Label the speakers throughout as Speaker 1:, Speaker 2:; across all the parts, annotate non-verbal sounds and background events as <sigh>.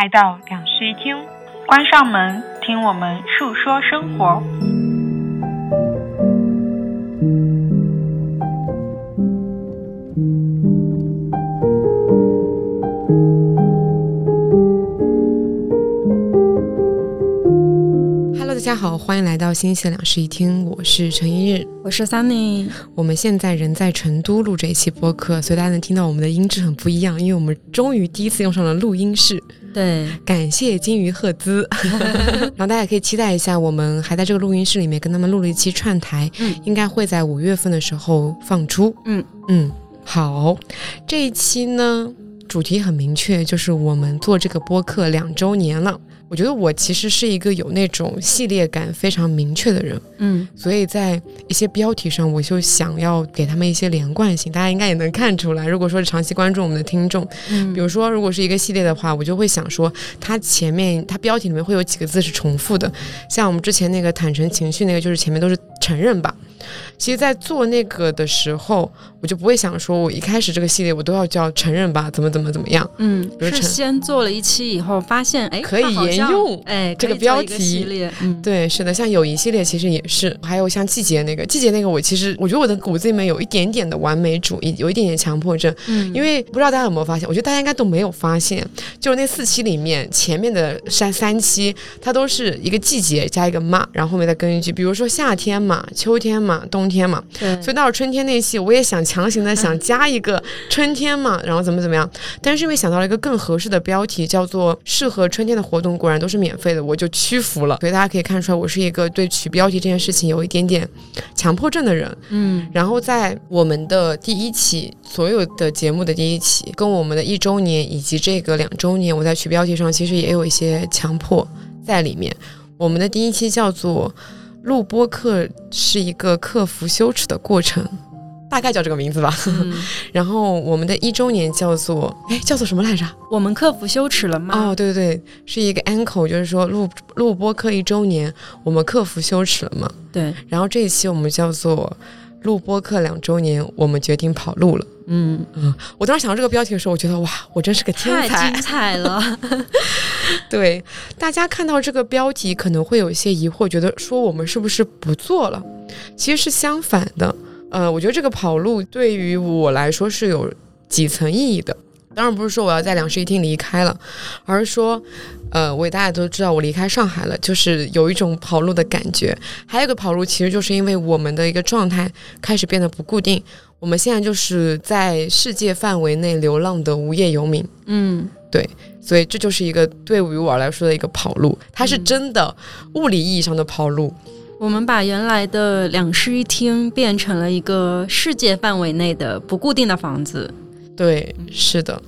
Speaker 1: 来到两室一厅，关上门，听我们述说生活。
Speaker 2: 家好，欢迎来到新西两室一厅，我是陈一日，
Speaker 3: 我是 Sunny。
Speaker 2: 我们现在人在成都录这一期播客，所以大家能听到我们的音质很不一样，因为我们终于第一次用上了录音室。
Speaker 3: 对，
Speaker 2: 感谢金鱼赫兹。<laughs> 然后大家可以期待一下，我们还在这个录音室里面跟他们录了一期串台，
Speaker 3: 嗯
Speaker 2: 应该会在五月份的时候放出。
Speaker 3: 嗯
Speaker 2: 嗯，好，这一期呢主题很明确，就是我们做这个播客两周年了。我觉得我其实是一个有那种系列感非常明确的人，
Speaker 3: 嗯
Speaker 2: 所以在一些标题上，我就想要给他们一些连贯性。大家应该也能看出来，如果说是长期关注我们的听众，
Speaker 3: 嗯
Speaker 2: 比如说如果是一个系列的话，我就会想说，它前面它标题里面会有几个字是重复的，像我们之前那个坦诚情绪那个，就是前面都是承认吧。其实，在做那个的时候，我就不会想说，我一开始这个系列我都要叫承认吧，怎么怎么怎么样。
Speaker 3: 嗯，是先做了一期以后，发现哎，
Speaker 2: 可以沿用
Speaker 3: 哎
Speaker 2: 这个标题
Speaker 3: 系列。嗯，
Speaker 2: 对，是的，像友谊系列其实也是，还有像季节那个，季节那个，我其实我觉得我的骨子里面有一点点的完美主义，有一点点强迫症，
Speaker 3: 嗯，
Speaker 2: 因为不知道大家有没有发现，我觉得大家应该都没有发现，就是那四期里面前面的三三期，它都是一个季节加一个嘛，然后后面再跟一句，比如说夏天嘛、秋天嘛、冬天嘛，
Speaker 3: 对，
Speaker 2: 所以到了春天那期，我也想强行的想 <laughs> 加一个春天嘛，然后怎么怎么样，但是因为想到了一个更合适的标题，叫做适合春天的活动，果然都是免费的，我就屈服了。所以大家可以看出来，我是一个对取标题这件事情有一点点强迫症的人。
Speaker 3: 嗯
Speaker 2: 然后在我们的第一期，所有的节目的第一期，跟我们的一周年以及这个两周年，我在取标题上其实也有一些强迫在里面。我们的第一期叫做“录播课是一个克服羞耻的过程”，大概叫这个名字吧。<laughs>
Speaker 3: 嗯，
Speaker 2: 然后我们的一周年叫做，哎，叫做什么来着？
Speaker 3: 我们克服羞耻了吗？
Speaker 2: 哦，对对对，是一个 uncle，就是说录录播课一周年，我们克服羞耻了吗？
Speaker 3: 对，
Speaker 2: 然后这一期我们叫做录播课两周年，我们决定跑路了。
Speaker 3: 嗯嗯，
Speaker 2: 我当时想到这个标题的时候，我觉得哇，我真是个天才
Speaker 3: 太
Speaker 2: 才
Speaker 3: 精。彩了。<laughs>
Speaker 2: 对，大家看到这个标题可能会有一些疑惑，觉得说我们是不是不做了？其实是相反的。呃，我觉得这个跑路对于我来说是有几层意义的。当然不是说我要在两室一厅离开了，而是说，呃，我大家都知道我离开上海了，就是有一种跑路的感觉。还有一个跑路，其实就是因为我们的一个状态开始变得不固定，我们现在就是在世界范围内流浪的无业游民。
Speaker 3: 嗯对
Speaker 2: 所以这就是一个对于我来说的一个跑路，它是
Speaker 3: 嗯
Speaker 2: 真的物理意义上的跑路。
Speaker 3: 我们把原来的两室一厅变成了一个世界范围内的不固定的房子。
Speaker 2: 对，是的，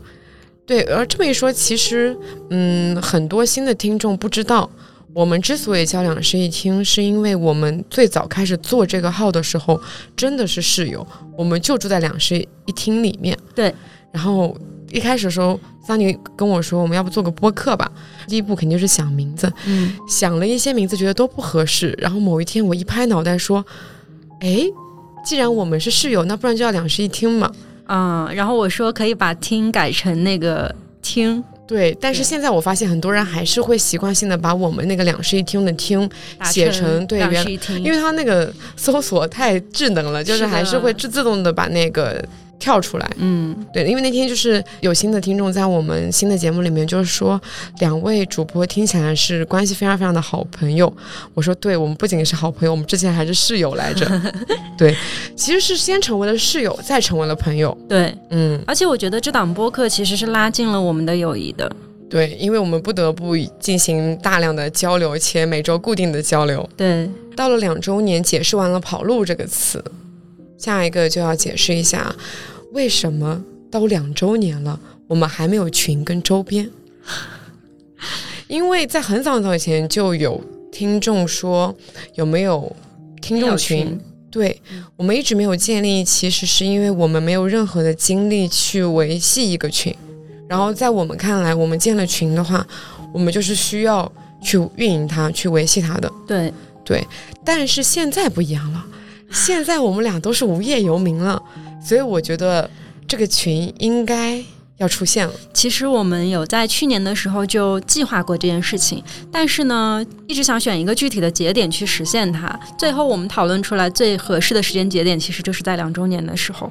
Speaker 2: 对。而这么一说，其实，嗯，很多新的听众不知道，我们之所以叫两室一厅，是因为我们最早开始做这个号的时候，真的是室友，我们就住在两室一厅里面。
Speaker 3: 对。
Speaker 2: 然后一开始的时候，桑尼跟我说，我们要不做个播客吧？第一步肯定是想名字，
Speaker 3: 嗯
Speaker 2: 想了一些名字，觉得都不合适。然后某一天，我一拍脑袋说：“哎，既然我们是室友，那不然就要两室一厅嘛。
Speaker 3: 啊、然后我说可以把听改成那个听，”
Speaker 2: 对，但是现在我发现很多人还是会习惯性的把我们那个两室一厅的厅，写成对
Speaker 3: 两
Speaker 2: 原
Speaker 3: 室一厅，
Speaker 2: 因为它那个搜索太智能了，就是还是会自自动的把那个跳出来。
Speaker 3: 嗯
Speaker 2: 对，因为那天就是有新的听众在我们新的节目里面，就是说两位主播听起来是关系非常非常的好朋友。我说，对我们不仅是好朋友，我们之前还是室友来着。<laughs> 对，其实是先成为了室友，再成为了朋友。
Speaker 3: 对，
Speaker 2: 嗯，
Speaker 3: 而且我觉得这档播客其实是拉近了我们的友谊的。
Speaker 2: 对，因为我们不得不进行大量的交流，且每周固定的交流。
Speaker 3: 对，
Speaker 2: 到了两周年，解释完了“跑路”这个词，下一个就要解释一下，为什么都两周年了，我们还没有群跟周边？<laughs> 因为在很早很早以前就有听众说有没有听众群？对我们一直没有建立，其实是因为我们没有任何的精力去维系一个群。然后在我们看来，我们建了群的话，我们就是需要去运营它、去维系它的。
Speaker 3: 对对，
Speaker 2: 但是现在不一样了，现在我们俩都是无业游民了，所以我觉得这个群应该要出现了。
Speaker 3: 其实我们有在去年的时候就计划过这件事情，但是呢，一直想选一个具体的节点去实现它。最后我们讨论出来最合适的时间节点，其实就是在两周年的时候。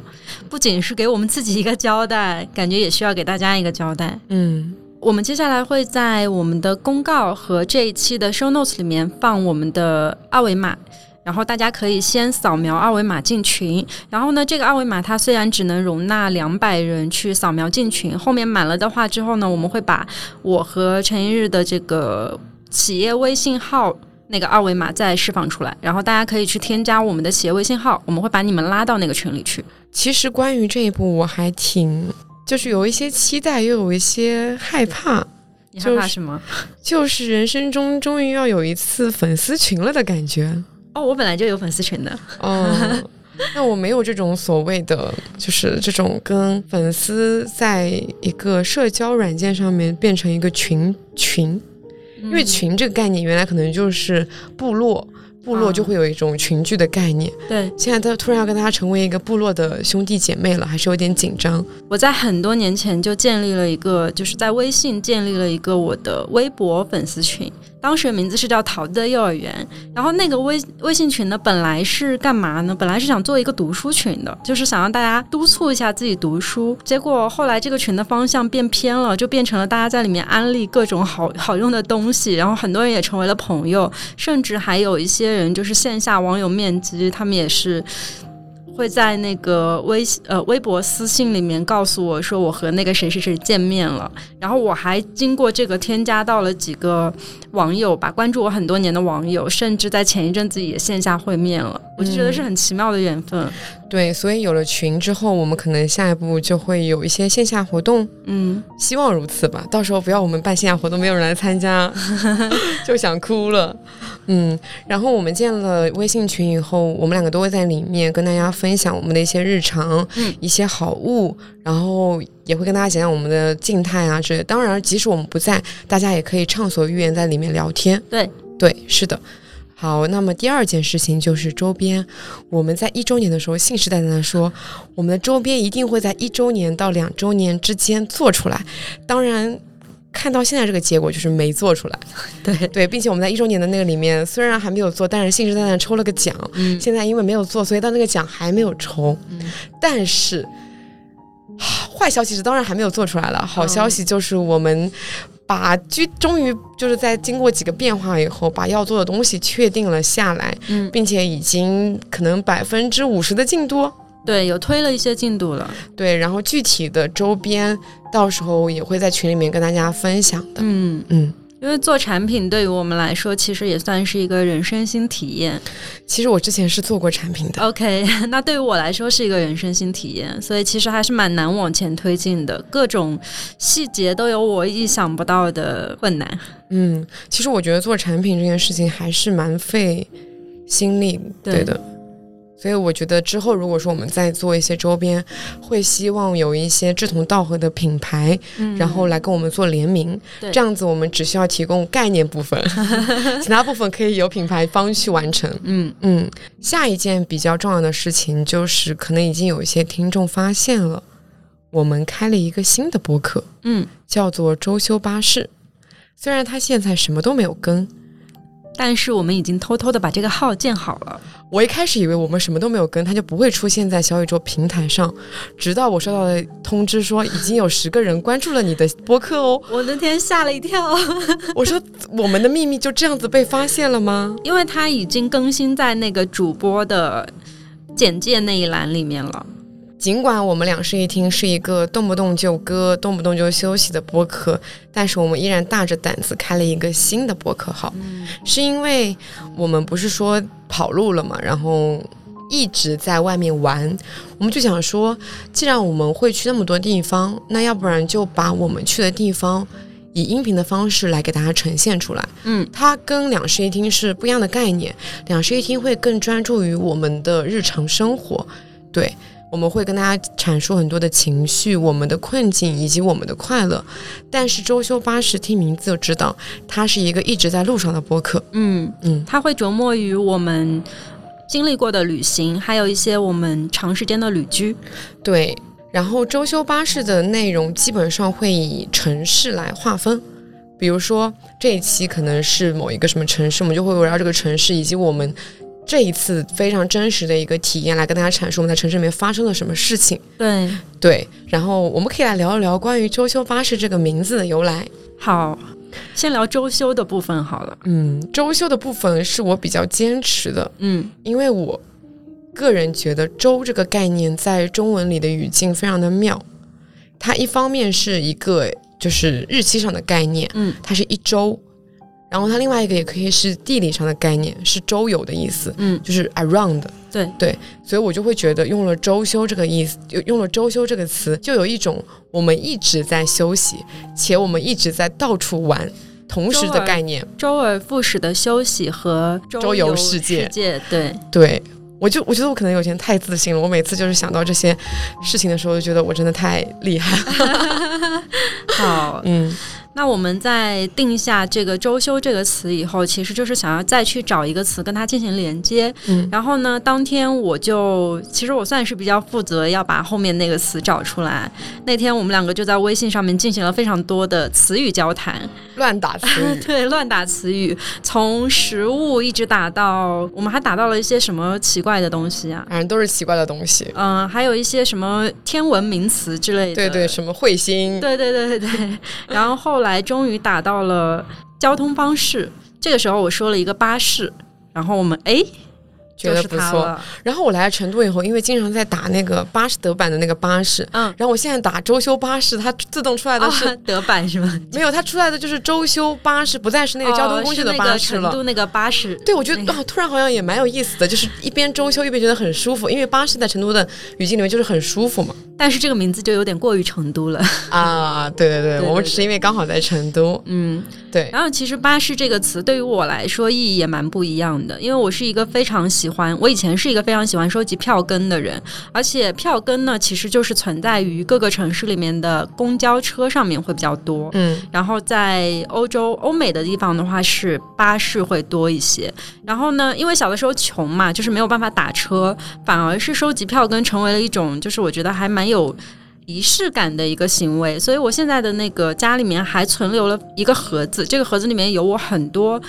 Speaker 3: 不仅是给我们自己一个交代，感觉也需要给大家一个交代。
Speaker 2: 嗯，
Speaker 3: 我们接下来会在我们的公告和这一期的 show notes 里面放我们的二维码。然后大家可以先扫描二维码进群，然后呢，这个二维码它虽然只能容纳两百人去扫描进群，后面满了的话之后呢，我们会把我和陈一日的这个企业微信号那个二维码再释放出来，然后大家可以去添加我们的企业微信号，我们会把你们拉到那个群里去。
Speaker 2: 其实关于这一步，我还挺就是有一些期待，又有一些害怕。
Speaker 3: 你害怕什么？<laughs>
Speaker 2: 就是人生中终于要有一次粉丝群了的感觉。
Speaker 3: 哦，我本来就有粉丝群的。
Speaker 2: 哦，那我没有这种所谓的，就是这种跟粉丝在一个社交软件上面变成一个群群，因为群这个概念原来可能就是部落。部落就会有一种群聚的概念，
Speaker 3: 对。
Speaker 2: 现在他突然要跟大家成为一个部落的兄弟姐妹了，还是有点紧张。
Speaker 3: 我在很多年前就建立了一个，就是在微信建立了一个我的微博粉丝群。当时的名字是叫桃子的幼儿园，然后那个微微信群呢，本来是干嘛呢？本来是想做一个读书群的，就是想让大家督促一下自己读书。结果后来这个群的方向变偏了，就变成了大家在里面安利各种好好用的东西，然后很多人也成为了朋友，甚至还有一些人就是线下网友面基，他们也是。会在那个微呃微博私信里面告诉我说我和那个谁谁谁见面了，然后我还经过这个添加到了几个网友吧，关注我很多年的网友，甚至在前一阵子也线下会面了，我就觉得是很奇妙的缘分。
Speaker 2: 对，所以有了群之后，我们可能下一步就会有一些线下活动，
Speaker 3: 嗯，
Speaker 2: 希望如此吧。到时候不要我们办线下活动没有人来参加，<laughs> 就想哭了。嗯，然后我们建了微信群以后，我们两个都会在里面跟大家分享我们的一些日常，
Speaker 3: 嗯，
Speaker 2: 一些好物，然后也会跟大家讲讲我们的静态啊之类。当然，即使我们不在，大家也可以畅所欲言在里面聊天。
Speaker 3: 对，
Speaker 2: 对，是的。好，那么第二件事情就是周边，我们在一周年的时候信誓旦旦的说，我们的周边一定会在一周年到两周年之间做出来。当然。看到现在这个结果就是没做出来，<laughs>
Speaker 3: 对
Speaker 2: 对，并且我们在一周年的那个里面虽然还没有做，但是信誓旦旦抽了个奖。
Speaker 3: 嗯，
Speaker 2: 现在因为没有做，所以到那个奖还没有抽。
Speaker 3: 嗯，
Speaker 2: 但是坏消息是当然还没有做出来了，好消息就是我们把居终于就是在经过几个变化以后，把要做的东西确定了下来，
Speaker 3: 嗯，
Speaker 2: 并且已经可能百分之五十的进度。
Speaker 3: 对，有推了一些进度了。
Speaker 2: 对，然后具体的周边到时候也会在群里面跟大家分享的。
Speaker 3: 嗯
Speaker 2: 嗯，
Speaker 3: 因为做产品对于我们来说，其实也算是一个人生新体验。
Speaker 2: 其实我之前是做过产品的。
Speaker 3: OK，<laughs> 那对于我来说是一个人生新体验，所以其实还是蛮难往前推进的，各种细节都有我意想不到的困难。
Speaker 2: 嗯，其实我觉得做产品这件事情还是蛮费心力，对的。所以我觉得之后如果说我们再做一些周边，会希望有一些志同道合的品牌，然后来跟我们做联名。这样子我们只需要提供概念部分，<laughs> 其他部分可以由品牌方去完成。
Speaker 3: 嗯
Speaker 2: 嗯。下一件比较重要的事情就是，可能已经有一些听众发现了，我们开了一个新的播客，
Speaker 3: 嗯，
Speaker 2: 叫做周休巴士。虽然它现在什么都没有更。
Speaker 3: 但是我们已经偷偷的把这个号建好了。
Speaker 2: 我一开始以为我们什么都没有跟，它就不会出现在小宇宙平台上，直到我收到了通知说已经有十个人关注了你的播客哦。
Speaker 3: 我那天吓了一跳，<laughs>
Speaker 2: 我说我们的秘密就这样子被发现了吗？
Speaker 3: 因为它已经更新在那个主播的简介那一栏里面了。
Speaker 2: 尽管我们两室一厅是一个动不动就歌、动不动就休息的播客，但是我们依然大着胆子开了一个新的播客号，是因为我们不是说跑路了嘛，然后一直在外面玩，我们就想说，既然我们会去那么多地方，那要不然就把我们去的地方以音频的方式来给大家呈现出来。
Speaker 3: 嗯，
Speaker 2: 它跟两室一厅是不一样的概念，两室一厅会更专注于我们的日常生活，对。我们会跟大家阐述很多的情绪、我们的困境以及我们的快乐，但是周休巴士听名字就知道，它是一个一直在路上的播客。
Speaker 3: 嗯
Speaker 2: 嗯，
Speaker 3: 它会琢磨于我们经历过的旅行，还有一些我们长时间的旅居。
Speaker 2: 对，然后周休巴士的内容基本上会以城市来划分，比如说这一期可能是某一个什么城市，我们就会围绕这个城市以及我们这一次非常真实的一个体验来跟大家阐述我们在城市里面发生了什么事情。
Speaker 3: 对，
Speaker 2: 对，然后我们可以来聊一聊关于周休巴士这个名字的由来。
Speaker 3: 好，先聊周休的部分好了。
Speaker 2: 嗯，周休的部分是我比较坚持的，
Speaker 3: 嗯
Speaker 2: 因为我个人觉得“周”这个概念在中文里的语境非常的妙。它一方面是一个就是日期上的概念，
Speaker 3: 嗯
Speaker 2: 它是一周；然后它另外一个也可以是地理上的概念，是周游的意思，
Speaker 3: 嗯，
Speaker 2: 就是 around。
Speaker 3: 对
Speaker 2: 对，所以我就会觉得用了“周休”这个意思，用用了“周休”这个词，就有一种我们一直在休息，且我们一直在到处玩，同时的概念。
Speaker 3: 周而复始的休息和
Speaker 2: 周游世界
Speaker 3: 世
Speaker 2: 界
Speaker 3: 界，对，
Speaker 2: 对，我就我觉得我可能有点太自信了。我每次就是想到这些事情的时候，就觉得我真的太厉害了。<laughs>
Speaker 3: 好，
Speaker 2: 嗯
Speaker 3: 那我们在定下这个“周休”这个词以后，其实就是想要再去找一个词跟它进行连接。
Speaker 2: 嗯
Speaker 3: 然后呢，当天我就其实我算是比较负责要把后面那个词找出来。那天我们两个就在微信上面进行了非常多的词语交谈，
Speaker 2: 乱打词语。<laughs>
Speaker 3: 对，乱打词语，从食物一直打到我们还打到了一些什么奇怪的东西啊？
Speaker 2: 反正都是奇怪的东西。
Speaker 3: 嗯、还有一些什么天文名词之类的。
Speaker 2: 对对，什么彗星，
Speaker 3: 对对对对对，然后后来来终于打到了交通方式，这个时候我说了一个巴士，然后我们哎，
Speaker 2: 觉
Speaker 3: 就是
Speaker 2: 得不错。然后我来成都以后，因为经常在打那个巴士德版的那个巴士，
Speaker 3: 嗯，
Speaker 2: 然后我现在打周休巴士，它自动出来的是、
Speaker 3: 啊德版是吗？<laughs>
Speaker 2: 没有，它出来的就是周休巴士，不再是那个交通工具的巴士了。
Speaker 3: 成都那个巴士，
Speaker 2: 对，我觉得
Speaker 3: 那个
Speaker 2: 啊，突然好像也蛮有意思的，就是一边周休一边觉得很舒服，因为巴士在成都的语境里面就是很舒服嘛。
Speaker 3: 但是这个名字就有点过于成都了，<laughs>
Speaker 2: 啊，对对对，
Speaker 3: 对
Speaker 2: 我们只是因为刚好在成都，
Speaker 3: 嗯。
Speaker 2: 对，
Speaker 3: 然后其实巴士这个词对于我来说意义也蛮不一样的，因为我是一个非常喜欢，我以前是一个非常喜欢收集票根的人，而且票根呢其实就是存在于各个城市里面的公交车上面会比较多。
Speaker 2: 嗯
Speaker 3: 然后在欧洲、欧美的地方的话是巴士会多一些。然后呢，因为小的时候穷嘛，就是没有办法打车，反而是收集票根成为了一种，就是我觉得还蛮有。仪式感的一个行为，所以我现在的那个家里面还存留了一个盒子，这个盒子里面有我很多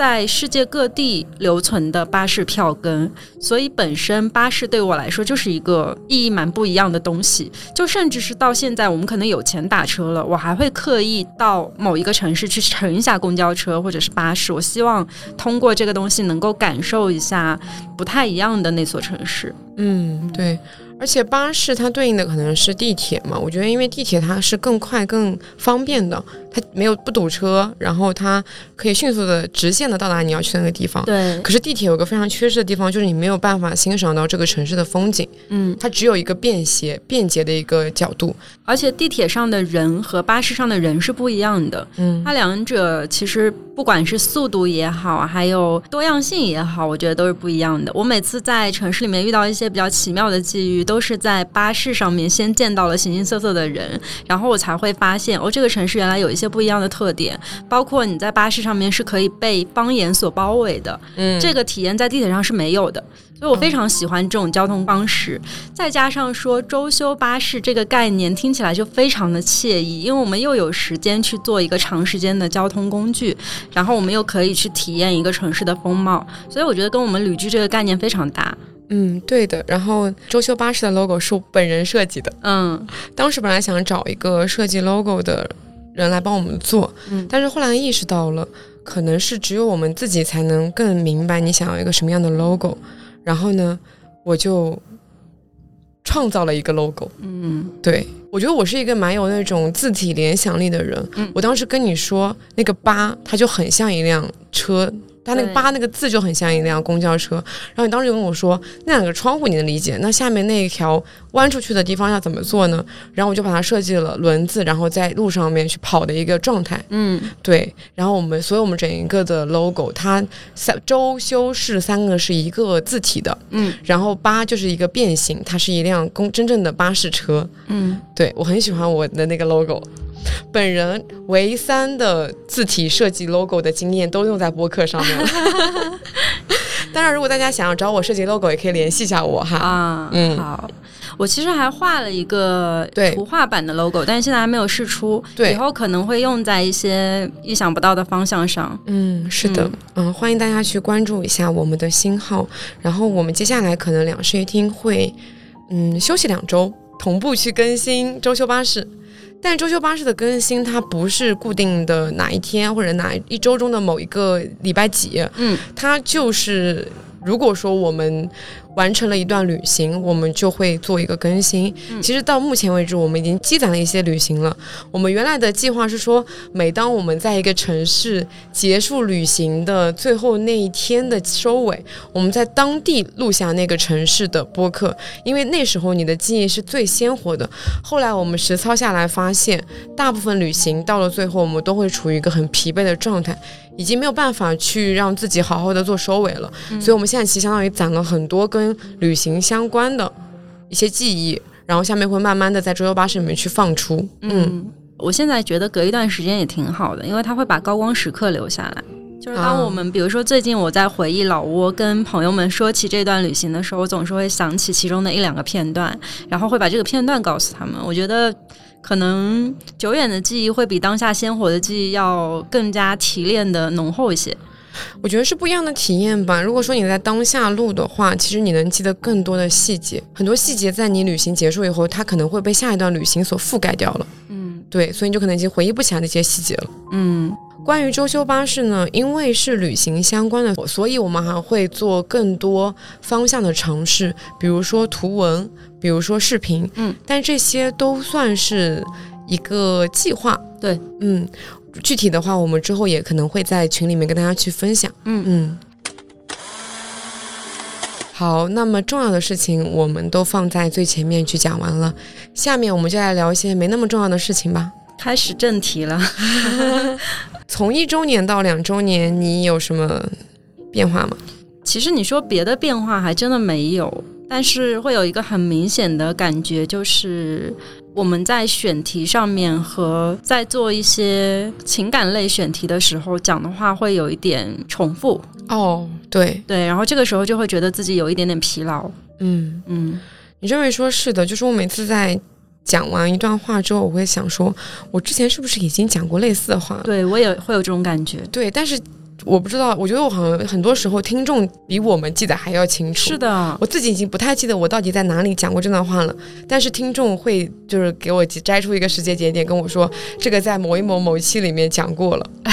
Speaker 3: 在世界各地留存的巴士票根，所以本身巴士对我来说就是一个意义蛮不一样的东西。就甚至是到现在，我们可能有钱打车了，我还会刻意到某一个城市去乘一下公交车或者是巴士。我希望通过这个东西能够感受一下不太一样的那所城市。
Speaker 2: 嗯，对。而且巴士它对应的可能是地铁嘛，我觉得因为地铁它是更快、更方便的，它没有不堵车，然后它可以迅速的直线的到达你要去的那个地方。
Speaker 3: 对，
Speaker 2: 可是地铁有个非常缺失的地方，就是你没有办法欣赏到这个城市的风景，
Speaker 3: 嗯，
Speaker 2: 它只有一个便携、便捷的一个角度。
Speaker 3: 而且地铁上的人和巴士上的人是不一样的。
Speaker 2: 嗯
Speaker 3: 它两者其实不管是速度也好，还有多样性也好，我觉得都是不一样的。我每次在城市里面遇到一些比较奇妙的际遇，都是在巴士上面先见到了形形色色的人，然后我才会发现哦，这个城市原来有一些不一样的特点，包括你在巴士上面是可以被方言所包围的，
Speaker 2: 嗯
Speaker 3: 这个体验在地铁上是没有的。所以我非常喜欢这种交通方式，再加上说周休巴士这个概念听起来就非常的惬意，因为我们又有时间去做一个长时间的交通工具，然后我们又可以去体验一个城市的风貌，所以我觉得跟我们旅居这个概念非常搭。
Speaker 2: 嗯，对的。然后周休巴士的 logo 是我本人设计的，
Speaker 3: 嗯
Speaker 2: 当时本来想找一个设计 logo 的人来帮我们做，
Speaker 3: 嗯
Speaker 2: 但是后来意识到了，可能是只有我们自己才能更明白你想要一个什么样的 logo。然后呢，我就创造了一个 logo。
Speaker 3: 嗯
Speaker 2: 对我觉得我是一个蛮有那种字体联想力的人。
Speaker 3: 嗯
Speaker 2: 我当时跟你说那个八，它就很像一辆车。它那个八那个字就很像一辆公交车，然后你当时就跟我说那两个窗户你能理解，那下面那一条弯出去的地方要怎么做呢？然后我就把它设计了轮子，然后在路上面去跑的一个状态。
Speaker 3: 嗯
Speaker 2: 对，然后我们所以我们整一个的 logo，它三周修饰三个是一个字体的，
Speaker 3: 嗯
Speaker 2: 然后八就是一个变形，它是一辆公真正的巴士车。
Speaker 3: 嗯，
Speaker 2: 对我很喜欢我的那个 logo。本人唯三的字体设计 logo 的经验都用在播客上面了，<laughs> 当然，如果大家想要找我设计 logo，也可以联系一下我哈。
Speaker 3: 啊，
Speaker 2: 嗯
Speaker 3: 好。我其实还画了一个
Speaker 2: 对
Speaker 3: 图画版的 logo，但是现在还没有试出，
Speaker 2: 对
Speaker 3: 以后可能会用在一些意想不到的方向上。
Speaker 2: 嗯，是的，嗯欢迎大家去关注一下我们的新号。然后我们接下来可能两室一厅会，嗯，休息两周，同步去更新周休巴士。但周休巴士的更新，它不是固定的哪一天或者哪一周中的某一个礼拜几，
Speaker 3: 嗯，
Speaker 2: 它就是如果说我们完成了一段旅行，我们就会做一个更新。
Speaker 3: 嗯
Speaker 2: 其实到目前为止，我们已经积攒了一些旅行了。我们原来的计划是说，每当我们在一个城市结束旅行的最后那一天的收尾，我们在当地录下那个城市的播客，因为那时候你的记忆是最鲜活的。后来我们实操下来发现，大部分旅行到了最后，我们都会处于一个很疲惫的状态。已经没有办法去让自己好好的做收尾了，所以我们现在其实相当于攒了很多跟旅行相关的一些记忆，然后下面会慢慢的在周游巴士里面去放出。嗯，
Speaker 3: 嗯，我现在觉得隔一段时间也挺好的，因为它会把高光时刻留下来。就是当
Speaker 2: 啊
Speaker 3: 我们、比如说最近我在回忆老挝跟朋友们说起这段旅行的时候，我总是会想起其中的一两个片段，然后会把这个片段告诉他们。我觉得可能久远的记忆会比当下鲜活的记忆要更加提炼的浓厚一些。
Speaker 2: 我觉得是不一样的体验吧。如果说你在当下录的话，其实你能记得更多的细节，很多细节在你旅行结束以后，它可能会被下一段旅行所覆盖掉了。
Speaker 3: 嗯
Speaker 2: 对，所以你就可能已经回忆不起来那些细节了。
Speaker 3: 嗯
Speaker 2: 关于周休巴士呢，因为是旅行相关的，所以我们还会做更多方向的尝试，比如说图文，比如说视频，
Speaker 3: 嗯，
Speaker 2: 但这些都算是一个计划。
Speaker 3: 对，
Speaker 2: 嗯，具体的话，我们之后也可能会在群里面跟大家去分享。
Speaker 3: 嗯
Speaker 2: 嗯。好，那么重要的事情我们都放在最前面去讲完了，下面我们就来聊一些没那么重要的事情吧。
Speaker 3: 开始正题了。<laughs>
Speaker 2: 从一周年到两周年，你有什么变化吗？
Speaker 3: 其实你说别的变化还真的没有，但是会有一个很明显的感觉，就是我们在选题上面和在做一些情感类选题的时候讲的话会有一点重复，
Speaker 2: 哦，对，
Speaker 3: 对，然后这个时候就会觉得自己有一点点疲劳，
Speaker 2: 嗯，
Speaker 3: 嗯。
Speaker 2: 你这么说，是的，就是我每次在讲完一段话之后，我会想说，我之前是不是已经讲过类似的话？
Speaker 3: 对我也会有这种感觉。
Speaker 2: 对，但是我不知道，我觉得我好像很多时候听众比我们记得还要清楚。
Speaker 3: 是的，
Speaker 2: 我自己已经不太记得我到底在哪里讲过这段话了，但是听众会就是给我摘出一个时间节点，跟我说这个在某一某某一期里面讲过了。<laughs>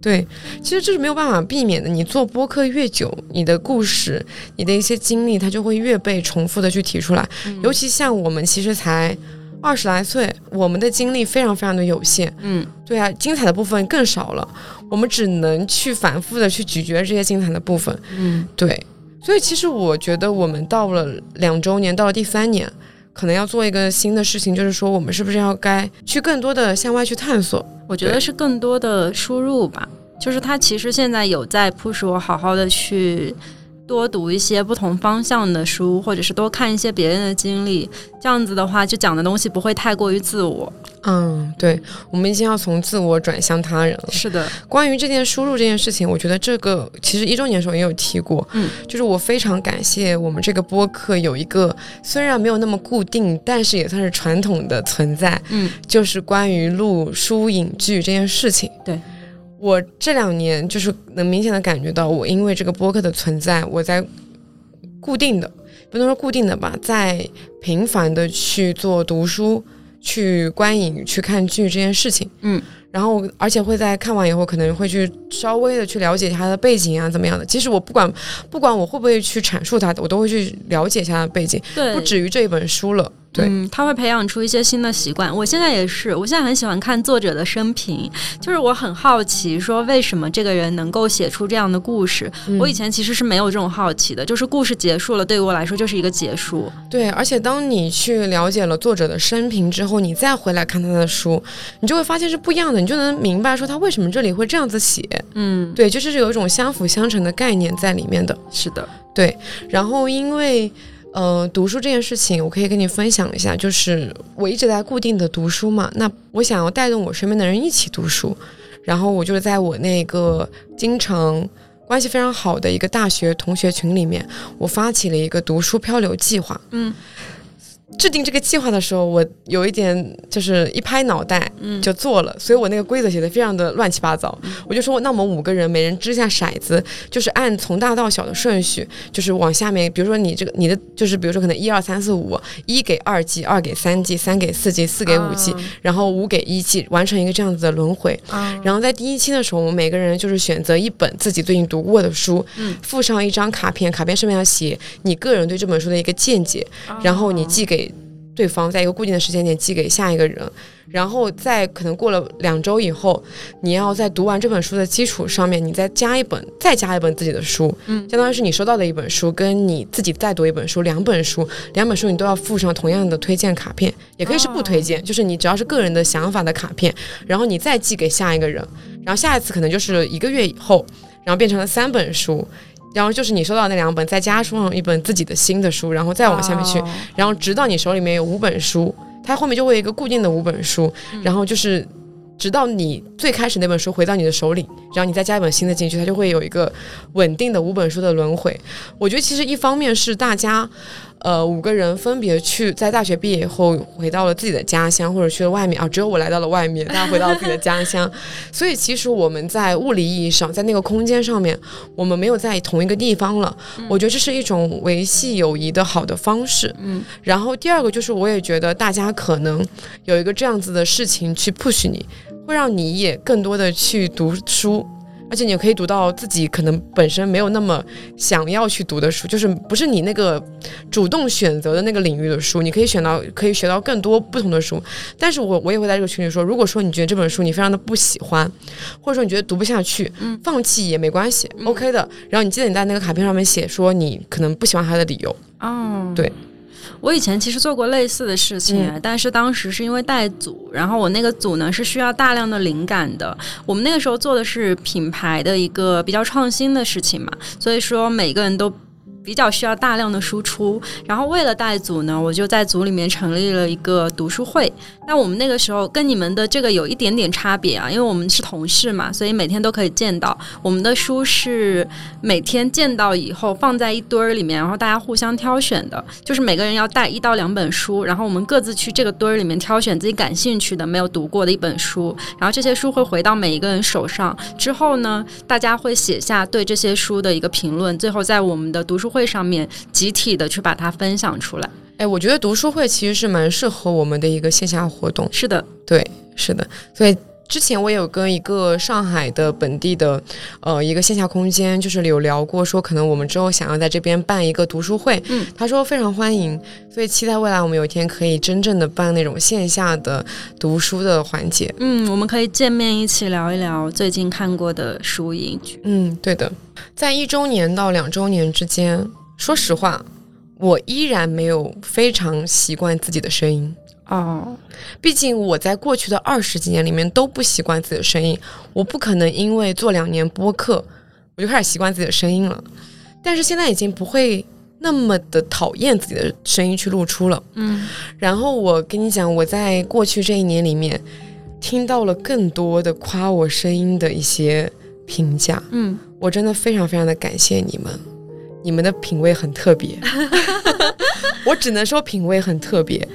Speaker 2: 对，其实这是没有办法避免的。你做播客越久，你的故事、你的一些经历，它就会越被重复的去提出来。尤其像我们其实才二十来岁，我们的精力非常非常的有限。
Speaker 3: 嗯
Speaker 2: 对啊，精彩的部分更少了，我们只能去反复的去咀嚼这些精彩的部分。
Speaker 3: 嗯
Speaker 2: 对，所以其实我觉得我们到了两周年，到了第三年，可能要做一个新的事情，就是说我们是不是要该去更多的向外去探索？
Speaker 3: 我觉得是更多的输入吧，就是他其实现在有在 push 我好好的去多读一些不同方向的书，或者是多看一些别人的经历，这样子的话，就讲的东西不会太过于自我。
Speaker 2: 嗯，对，我们已经要从自我转向他人了。
Speaker 3: 是的，
Speaker 2: 关于这件输入这件事情，我觉得这个其实一周年的时候也有提过，
Speaker 3: 嗯，
Speaker 2: 就是我非常感谢我们这个播客有一个虽然没有那么固定，但是也算是传统的存在，
Speaker 3: 嗯
Speaker 2: 就是关于录书影剧这件事情。
Speaker 3: 对，
Speaker 2: 我这两年就是能明显的感觉到，我因为这个播客的存在，我在固定的，不能说固定的吧，在频繁的去做读书、去观影、去看剧这件事情。
Speaker 3: 嗯。
Speaker 2: 然后，而且会在看完以后，可能会去稍微的去了解它的背景啊，怎么样的。其实我不管不管我会不会去阐述它，我都会去了解一下它的背景，
Speaker 3: 对，
Speaker 2: 不止于这一本书了。对，
Speaker 3: 嗯，他会培养出一些新的习惯。我现在也是，我现在很喜欢看作者的生平，就是我很好奇，说为什么这个人能够写出这样的故事。
Speaker 2: 嗯
Speaker 3: 我以前其实是没有这种好奇的，就是故事结束了，对于我来说就是一个结束。
Speaker 2: 对，而且当你去了解了作者的生平之后，你再回来看他的书，你就会发现是不一样的，你就能明白说他为什么这里会这样子写。
Speaker 3: 嗯，
Speaker 2: 对，就是有一种相辅相成的概念在里面的。
Speaker 3: 是的，对
Speaker 2: 然后因为。呃，读书这件事情，我可以跟你分享一下，就是我一直在固定的读书嘛，那我想要带动我身边的人一起读书，然后我就是在我那个经常关系非常好的一个大学同学群里面，我发起了一个读书漂流计划。
Speaker 3: 嗯，
Speaker 2: 制定这个计划的时候，我有一点就是一拍脑袋
Speaker 3: 嗯。
Speaker 2: 就做了，所以我那个规则写的非常的乱七八糟。我就说，那我们五个人每人掷下骰子，就是按从大到小的顺序，就是往下面，比如说你这个你的就是比如说可能一二三四五，一给二季，二给三季，三给四季，四给五季，然后五给一季，完成一个这样子的轮回。
Speaker 3: 啊，
Speaker 2: 然后在第一期的时候，我们每个人就是选择一本自己最近读过的书，
Speaker 3: 嗯。
Speaker 2: 附上一张卡片，卡片上面要写你个人对这本书的一个见解，然后你寄给对方，在一个固定的时间点寄给下一个人，然后在可能过了两周以后，你要在读完这本书的基础上面，你再加一本，再加一本自己的书，
Speaker 3: 嗯。
Speaker 2: 相当于是你收到的一本书，跟你自己再读一本书，两本书，两本书你都要附上同样的推荐卡片，也可以是不推荐，就是你只要是个人的想法的卡片，然后你再寄给下一个人，然后下一次可能就是一个月以后，然后变成了三本书。然后就是你收到那两本，再加上一本自己的新的书，然后再往下面去，
Speaker 3: 哦
Speaker 2: 然后直到你手里面有五本书，它后面就会有一个固定的五本书，然后就是直到你最开始那本书回到你的手里，然后你再加一本新的进去，它就会有一个稳定的五本书的轮回。我觉得其实一方面是大家。呃，五个人分别去在大学毕业以后回到了自己的家乡，或者去了外面啊，只有我来到了外面，大家回到了自己的家乡。<laughs> 所以其实我们在物理意义上，在那个空间上面，我们没有在同一个地方了。我觉得这是一种维系友谊的好的方式。
Speaker 3: 嗯，
Speaker 2: 然后第二个就是，我也觉得大家可能有一个这样子的事情去 push 你，会让你也更多的去读书。而且你可以读到自己可能本身没有那么想要去读的书，就是不是你那个主动选择的那个领域的书，你可以选到可以学到更多不同的书。但是我我也会在这个群里说，如果说你觉得这本书你非常的不喜欢，或者说你觉得读不下去，
Speaker 3: 嗯
Speaker 2: 放弃也没关系、o k 的。然后你记得你在那个卡片上面写说你可能不喜欢它的理由。
Speaker 3: 哦，
Speaker 2: 对。
Speaker 3: 我以前其实做过类似的事情，
Speaker 2: 嗯
Speaker 3: 但是当时是因为带组，然后我那个组呢是需要大量的灵感的。我们那个时候做的是品牌的一个比较创新的事情嘛，所以说每个人都。比较需要大量的输出，然后为了带组呢，我就在组里面成立了一个读书会。那我们那个时候跟你们的这个有一点点差别啊，因为我们是同事嘛，所以每天都可以见到。我们的书是每天见到以后放在一堆儿里面，然后大家互相挑选的，就是每个人要带一到两本书，然后我们各自去这个堆儿里面挑选自己感兴趣的、没有读过的一本书，然后这些书会回到每一个人手上。之后呢，大家会写下对这些书的一个评论，最后在我们的读书会上面集体的去把它分享出来。
Speaker 2: 哎，我觉得读书会其实是蛮适合我们的一个线下活动。
Speaker 3: 是的，
Speaker 2: 对，是的，所以。之前我有跟一个上海的本地的，呃，一个线下空间，就是有聊过，说可能我们之后想要在这边办一个读书会，
Speaker 3: 嗯，
Speaker 2: 他说非常欢迎，所以期待未来我们有一天可以真正的办那种线下的读书的环节。
Speaker 3: 嗯，我们可以见面一起聊一聊最近看过的书影。
Speaker 2: 嗯，对的，在一周年到两周年之间，说实话，我依然没有非常习惯自己的声音。
Speaker 3: 哦，
Speaker 2: 毕竟我在过去的二十几年里面都不习惯自己的声音，我不可能因为做两年播客，我就开始习惯自己的声音了。但是现在已经不会那么的讨厌自己的声音去露出了。
Speaker 3: 嗯，
Speaker 2: 然后我跟你讲，我在过去这一年里面听到了更多的夸我声音的一些评价，
Speaker 3: 嗯，
Speaker 2: 我真的非常非常的感谢你们，你们的品味很特别，<laughs> 我只能说品味很特别。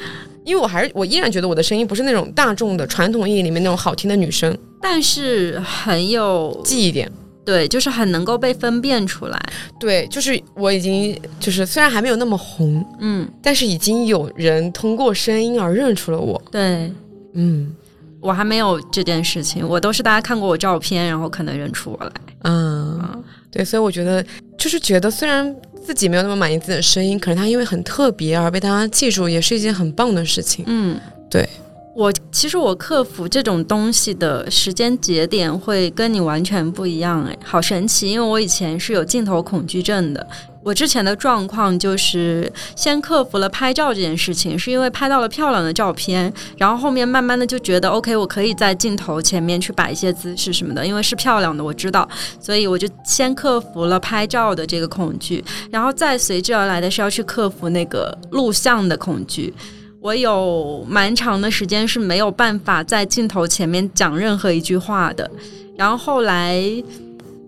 Speaker 2: 因为我还是我依然觉得我的声音不是那种大众的传统意义里面那种好听的女生，
Speaker 3: 但是很有
Speaker 2: 记忆点。
Speaker 3: 对，就是很能够被分辨出来。
Speaker 2: 对，就是我已经就是虽然还没有那么红，
Speaker 3: 嗯，
Speaker 2: 但是已经有人通过声音而认出了我。
Speaker 3: 对
Speaker 2: 嗯
Speaker 3: 我还没有这件事情，我都是大家看过我照片，然后可能认出我来。
Speaker 2: 啊，对，所以我觉得就是觉得虽然自己没有那么满意自己的声音，可是他因为很特别而被大家记住，也是一件很棒的事情。
Speaker 3: 嗯，
Speaker 2: 对。
Speaker 3: 我其实我克服这种东西的时间节点会跟你完全不一样，哎，好神奇！因为我以前是有镜头恐惧症的。我之前的状况就是先克服了拍照这件事情，是因为拍到了漂亮的照片，然后后面慢慢的就觉得 OK，我可以在镜头前面去摆一些姿势什么的，因为是漂亮的，我知道，所以我就先克服了拍照的这个恐惧，然后再随之而来的是要去克服那个录像的恐惧。我有蛮长的时间是没有办法在镜头前面讲任何一句话的，然后后来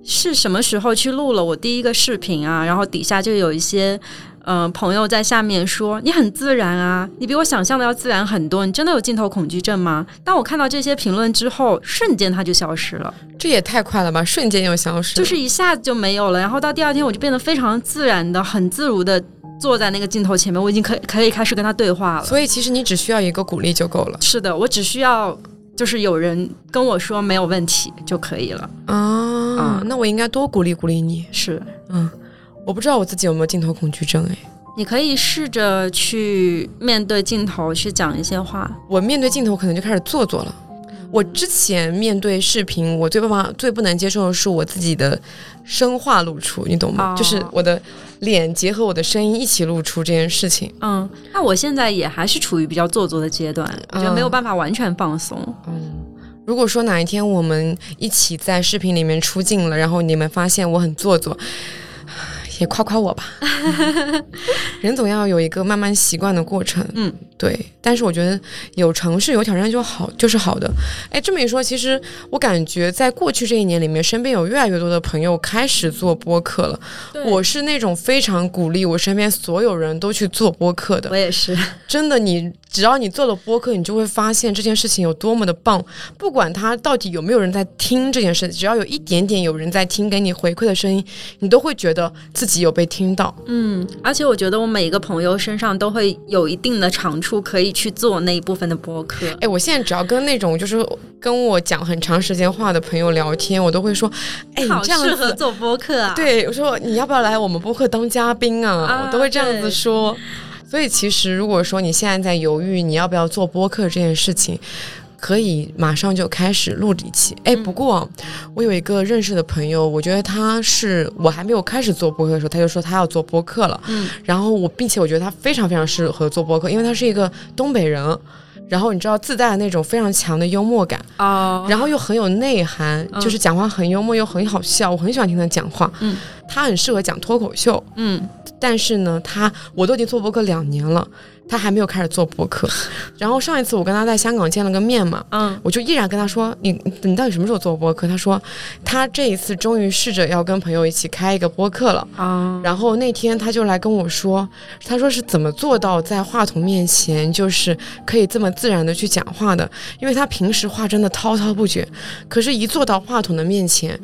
Speaker 3: 是什么时候去录了我第一个视频啊？然后底下就有一些。嗯，朋友在下面说你很自然啊，你比我想象的要自然很多。你真的有镜头恐惧症吗？当我看到这些评论之后，瞬间它就消失了。
Speaker 2: 这也太快了吧！瞬间又消失，
Speaker 3: 就是一下子就没有了。然后到第二天，我就变得非常自然的、很自如的坐在那个镜头前面，我已经可可以开始跟他对话了。
Speaker 2: 所以其实你只需要一个鼓励就够了。
Speaker 3: 是的，我只需要就是有人跟我说没有问题就可以了。
Speaker 2: 啊，那我应该多鼓励鼓励你。
Speaker 3: 是，
Speaker 2: 嗯。我不知道我自己有没有镜头恐惧症哎，
Speaker 3: 你可以试着去面对镜头去讲一些话。
Speaker 2: 我面对镜头可能就开始做作了。我之前面对视频，我最不怕、最不能接受的是我自己的声话露出，你懂吗？就是我的脸结合我的声音一起露出这件事情。
Speaker 3: 嗯，那我现在也还是处于比较做作的阶段，我觉得没有办法完全放松。
Speaker 2: 嗯，如果说哪一天我们一起在视频里面出镜了，然后你们发现我很做作。也夸夸我吧，人总要有一个慢慢习惯的过程。嗯，对。但是我觉得有尝试有挑战就好，就是好的。哎，这么一说，其实我感觉在过去这一年里面，身边有越来越多的朋友开始做播客了。我是那种非常鼓励我身边所有人都去做播客的。
Speaker 3: 我也是，
Speaker 2: 真的，你只要你做了播客，你就会发现这件事情有多么的棒。不管他到底有没有人在听这件事，只要有一点点有人在听，给你回馈的声音，你都会觉得。自己有被听到，
Speaker 3: 嗯，而且我觉得我每一个朋友身上都会有一定的长处，可以去做那一部分的播客。
Speaker 2: 哎，我现在只要跟那种就是跟我讲很长时间话的朋友聊天，我都会说，哎，你这样
Speaker 3: 适合做播客啊？
Speaker 2: 对，我说你要不要来我们播客当嘉宾啊？我都会这样子说。所以其实如果说你现在在犹豫你要不要做播客这件事情。可以马上就开始录一期。哎，不过我有一个认识的朋友，我觉得他是我还没有开始做播客的时候，他就说他要做播客了。嗯，然后我并且我觉得他非常非常适合做播客，因为他是一个东北人，然后你知道自带的那种非常强的幽默感哦，然后又很有内涵，就是讲话很幽默又很好笑，我很喜欢听他讲话。嗯，他很适合讲脱口秀。嗯，但是呢，他我都已经做播客两年了。他还没有开始做播客，<laughs> 然后上一次我跟他在香港见了个面嘛，嗯，我就依然跟他说，你你到底什么时候做播客？他说他这一次终于试着要跟朋友一起开一个播客了啊。然后那天他就来跟我说，他说是怎么做到在话筒面前就是可以这么自然的去讲话的？因为他平时话真的滔滔不绝，可是一坐到话筒的面前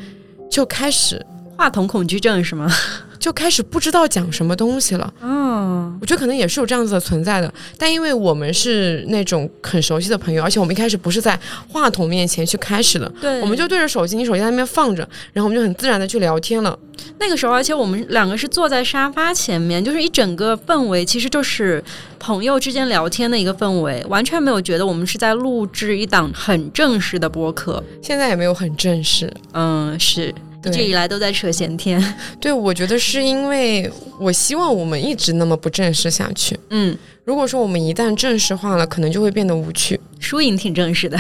Speaker 2: 就开始
Speaker 3: 话筒恐惧症是吗？<laughs>
Speaker 2: 就开始不知道讲什么东西了。嗯，我觉得可能也是有这样子的存在的。但因为我们是那种很熟悉的朋友，而且我们一开始不是在话筒面前去开始的，
Speaker 3: 对，
Speaker 2: 我们就对着手机，你手机在那边放着，然后我们就很自然的去聊天了。
Speaker 3: 那个时候，而且我们两个是坐在沙发前面，就是一整个氛围其实就是朋友之间聊天的一个氛围，完全没有觉得我们是在录制一档很正式的播客。
Speaker 2: 现在也没有很正式，
Speaker 3: 嗯，是。一直以来都在扯闲天，<laughs>
Speaker 2: 对，我觉得是因为我希望我们一直那么不正式下去。嗯，如果说我们一旦正式化了，可能就会变得无趣。
Speaker 3: 输赢挺正式的，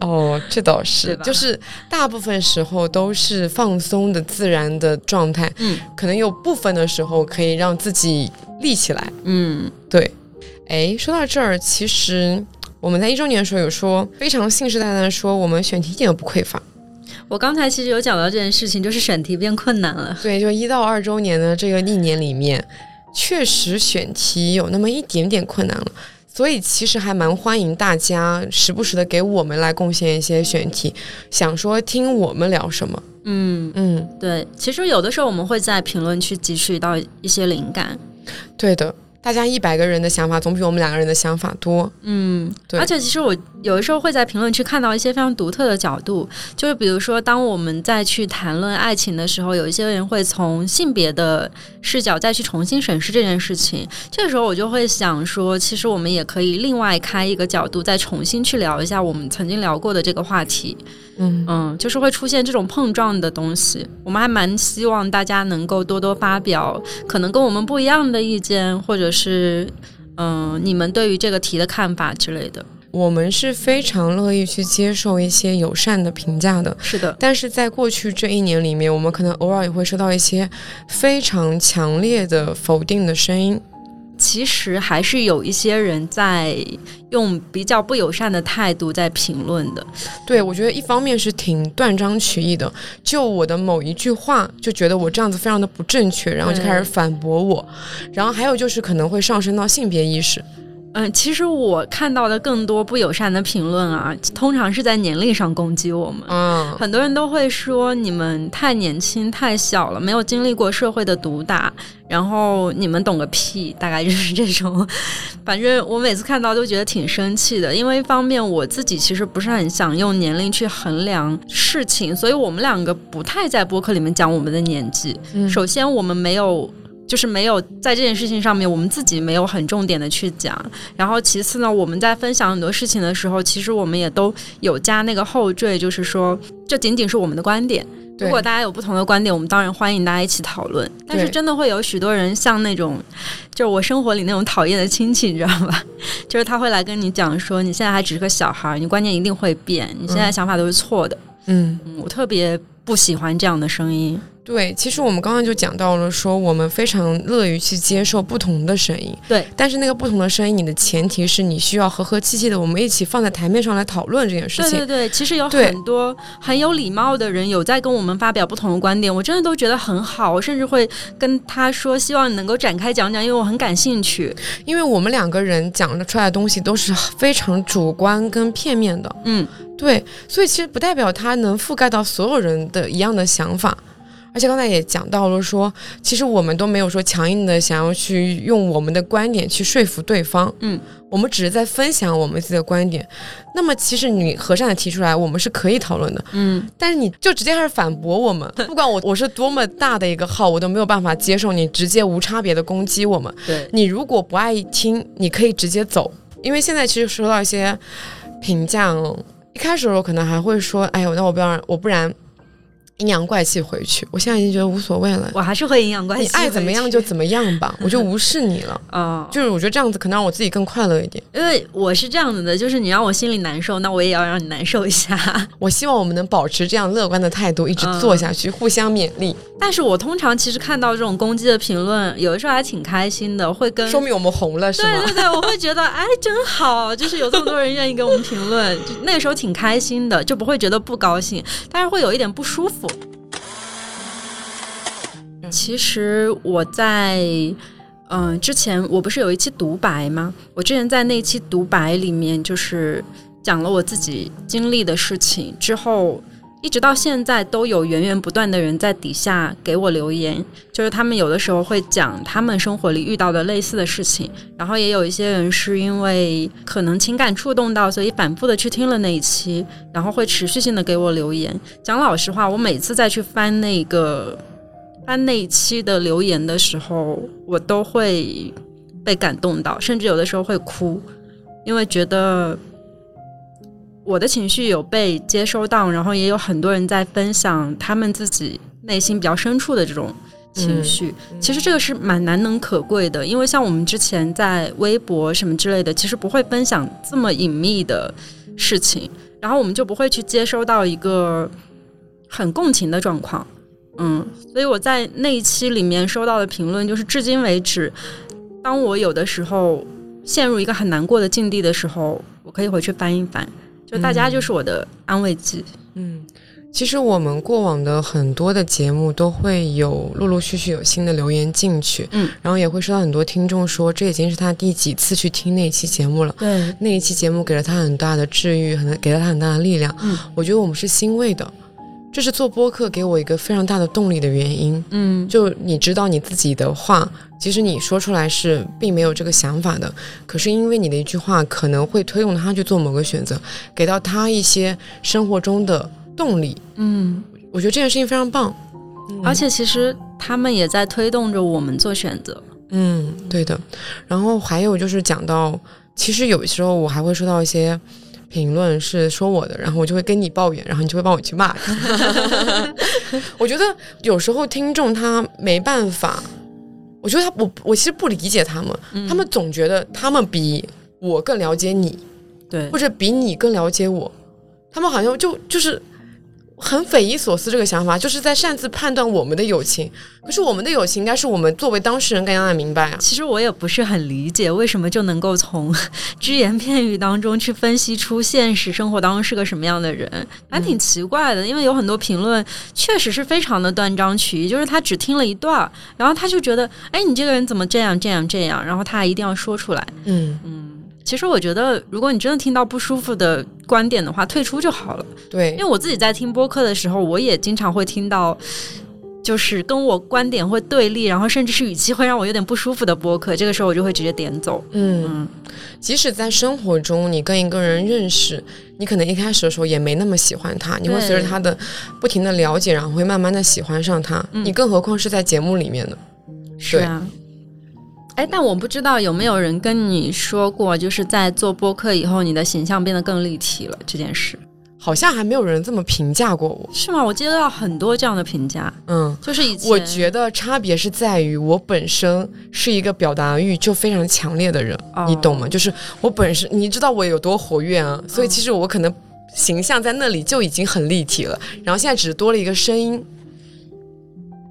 Speaker 2: 哦，这倒是，就是大部分时候都是放松的、自然的状态。嗯，可能有部分的时候可以让自己立起来。嗯，对。哎，说到这儿，其实我们在一周年的时候有说，非常信誓旦旦说我们选题一点都不匮乏。
Speaker 3: 我刚才其实有讲到这件事情，就是选题变困难了。<laughs>
Speaker 2: 对，就一到二周年的这个历年里面，确实选题有那么一点点困难了。所以其实还蛮欢迎大家时不时的给我们来贡献一些选题，想说听我们聊什么。
Speaker 3: 嗯嗯，对，其实有的时候我们会在评论区汲取到一些灵感。
Speaker 2: 对的。大家一百个人的想法总比我们两个人的想法多，
Speaker 3: 嗯，对。而且其实我有的时候会在评论区看到一些非常独特的角度，就是比如说，当我们再去谈论爱情的时候，有一些人会从性别的视角再去重新审视这件事情。这个时候我就会想说，其实我们也可以另外开一个角度，再重新去聊一下我们曾经聊过的这个话题。嗯嗯，就是会出现这种碰撞的东西，我们还蛮希望大家能够多多发表可能跟我们不一样的意见，或者是嗯，你们对于这个题的看法之类的。
Speaker 2: 我们是非常乐意去接受一些友善的评价的，
Speaker 3: 是的。
Speaker 2: 但是在过去这一年里面，我们可能偶尔也会收到一些非常强烈的否定的声音。
Speaker 3: 其实还是有一些人在用比较不友善的态度在评论的。
Speaker 2: 对，我觉得一方面是挺断章取义的，就我的某一句话就觉得我这样子非常的不正确，然后就开始反驳我，然后还有就是可能会上升到性别意识。
Speaker 3: 嗯，其实我看到的更多不友善的评论啊，通常是在年龄上攻击我们。
Speaker 2: 嗯，
Speaker 3: 很多人都会说你们太年轻、太小了，没有经历过社会的毒打，然后你们懂个屁，大概就是这种。<laughs> 反正我每次看到都觉得挺生气的，因为一方面我自己其实不是很想用年龄去衡量事情，所以我们两个不太在播客里面讲我们的年纪。首先，我们没有。就是没有在这件事情上面，我们自己没有很重点的去讲。然后其次呢，我们在分享很多事情的时候，其实我们也都有加那个后缀，就是说这仅仅是我们的观点。如果大家有不同的观点，我们当然欢迎大家一起讨论。但是真的会有许多人像那种，就是我生活里那种讨厌的亲戚，你知道吧？就是他会来跟你讲说，你现在还只是个小孩，你观念一定会变，你现在想法都是错的。
Speaker 2: 嗯，
Speaker 3: 我特别不喜欢这样的声音。
Speaker 2: 对，其实我们刚刚就讲到了，说我们非常乐于去接受不同的声音。
Speaker 3: 对，
Speaker 2: 但是那个不同的声音，你的前提是你需要和和气气的，我们一起放在台面上来讨论这件事情。
Speaker 3: 对对对，其实有很多很有礼貌的人有在跟我们发表不同的观点，我真的都觉得很好，我甚至会跟他说，希望你能够展开讲讲，因为我很感兴趣。
Speaker 2: 因为我们两个人讲的出来的东西都是非常主观跟片面的。
Speaker 3: 嗯，
Speaker 2: 对，所以其实不代表他能覆盖到所有人的一样的想法。而且刚才也讲到了，说其实我们都没有说强硬的想要去用我们的观点去说服对方，
Speaker 3: 嗯，
Speaker 2: 我们只是在分享我们自己的观点。那么其实你和善的提出来，我们是可以讨论的，
Speaker 3: 嗯，
Speaker 2: 但是你就直接开始反驳我们，<laughs> 不管我我是多么大的一个号，我都没有办法接受你直接无差别的攻击我们。
Speaker 3: 对
Speaker 2: 你如果不爱听，你可以直接走，因为现在其实收到一些评价，一开始我可能还会说，哎呦，那我不要，我不然。阴阳怪气回去，我现在已经觉得无所谓了。
Speaker 3: 我还是会阴阳怪气，
Speaker 2: 你爱怎么样就怎么样吧，<laughs> 我就无视你了。
Speaker 3: 啊，
Speaker 2: 就是我觉得这样子可能让我自己更快乐一点。
Speaker 3: 因为我是这样子的，就是你让我心里难受，那我也要让你难受一下。<laughs>
Speaker 2: 我希望我们能保持这样乐观的态度，一直做下去，互相勉励。
Speaker 3: 但是我通常其实看到这种攻击的评论，有的时候还挺开心的，会跟
Speaker 2: 说明我们红了，是吗？
Speaker 3: 对对对，我会觉得哎，真好，就是有这么多人愿意给我们评论，那个时候挺开心的，就不会觉得不高兴，但是会有一点不舒服。其实我在嗯之前我不是有一期独白吗？我之前在那期独白里面就是讲了我自己经历的事情，之后一直到现在都有源源不断的人在底下给我留言，就是他们有的时候会讲他们生活里遇到的类似的事情，然后也有一些人是因为可能情感触动到，所以反复的去听了那一期，然后会持续性的给我留言。讲老实话，我每次再去翻那个。翻那一期的留言的时候，我都会被感动到，甚至有的时候会哭，因为觉得我的情绪有被接收到，然后也有很多人在分享他们自己内心比较深处的这种情绪。其实这个是蛮难能可贵的，因为像我们之前在微博什么之类的，其实不会分享这么隐秘的事情，然后我们就不会去接收到一个很共情的状况。嗯，所以我在那一期里面收到的评论，就是至今为止，当我有的时候陷入一个很难过的境地的时候，我可以回去翻一翻，就大家就是我的安慰剂。
Speaker 2: 嗯，其实我们过往的很多的节目都会有陆陆续续有新的留言进去，
Speaker 3: 嗯，
Speaker 2: 然后也会收到很多听众说，这已经是他第几次去听那一期节目了。
Speaker 3: 对，
Speaker 2: 那一期节目给了他很大的治愈，很给了他很大的力量。
Speaker 3: 嗯，
Speaker 2: 我觉得我们是欣慰的。这是做播客给我一个非常大的动力的原因。
Speaker 3: 嗯，
Speaker 2: 就你知道你自己的话，其实你说出来是并没有这个想法的，可是因为你的一句话可能会推动他去做某个选择，给到他一些生活中的动力。
Speaker 3: 嗯，
Speaker 2: 我觉得这件事情非常棒，
Speaker 3: 而且其实他们也在推动着我们做选择。
Speaker 2: 嗯，对的。然后还有就是讲到，其实有时候我还会收到一些。评论是说我的，然后我就会跟你抱怨，然后你就会帮我去骂他。<laughs> 我觉得有时候听众他没办法，我觉得他我我其实不理解他们，他们总觉得他们比我更了解你，
Speaker 3: 对，
Speaker 2: 或者比你更了解我，他们好像就就是很匪夷所思，这个想法就是在擅自判断我们的友情。可是我们的友情应该是我们作为当事人更加的明白啊。
Speaker 3: 其实我也不是很理解，为什么就能够从 <laughs> 只言片语当中去分析出现实生活当中是个什么样的人，还挺奇怪的。因为有很多评论确实是非常的断章取义，就是他只听了一段，然后他就觉得，哎，你这个人怎么这样这样这样，然后他还一定要说出来。
Speaker 2: 嗯
Speaker 3: 嗯。其实我觉得，如果你真的听到不舒服的观点的话，退出就好了。
Speaker 2: 对，
Speaker 3: 因为我自己在听播客的时候，我也经常会听到，就是跟我观点会对立，然后甚至是语气会让我有点不舒服的播客。这个时候我就会直接点走。
Speaker 2: 嗯，即使在生活中，你跟一个人认识，你可能一开始的时候也没那么喜欢他，你会随着他的不停的了解，然后会慢慢的喜欢上他。你更何况是在节目里面呢？
Speaker 3: 是啊。哎，但我不知道有没有人跟你说过，就是在做播客以后，你的形象变得更立体了这件事，
Speaker 2: 好像还没有人这么评价过我，
Speaker 3: 是吗？我接到很多这样的评价，
Speaker 2: 嗯，
Speaker 3: 就是以前
Speaker 2: 我觉得差别是在于我本身是一个表达欲就非常强烈的人，你懂吗？就是我本身，你知道我有多活跃啊，所以其实我可能形象在那里就已经很立体了，然后现在只是多了一个声音。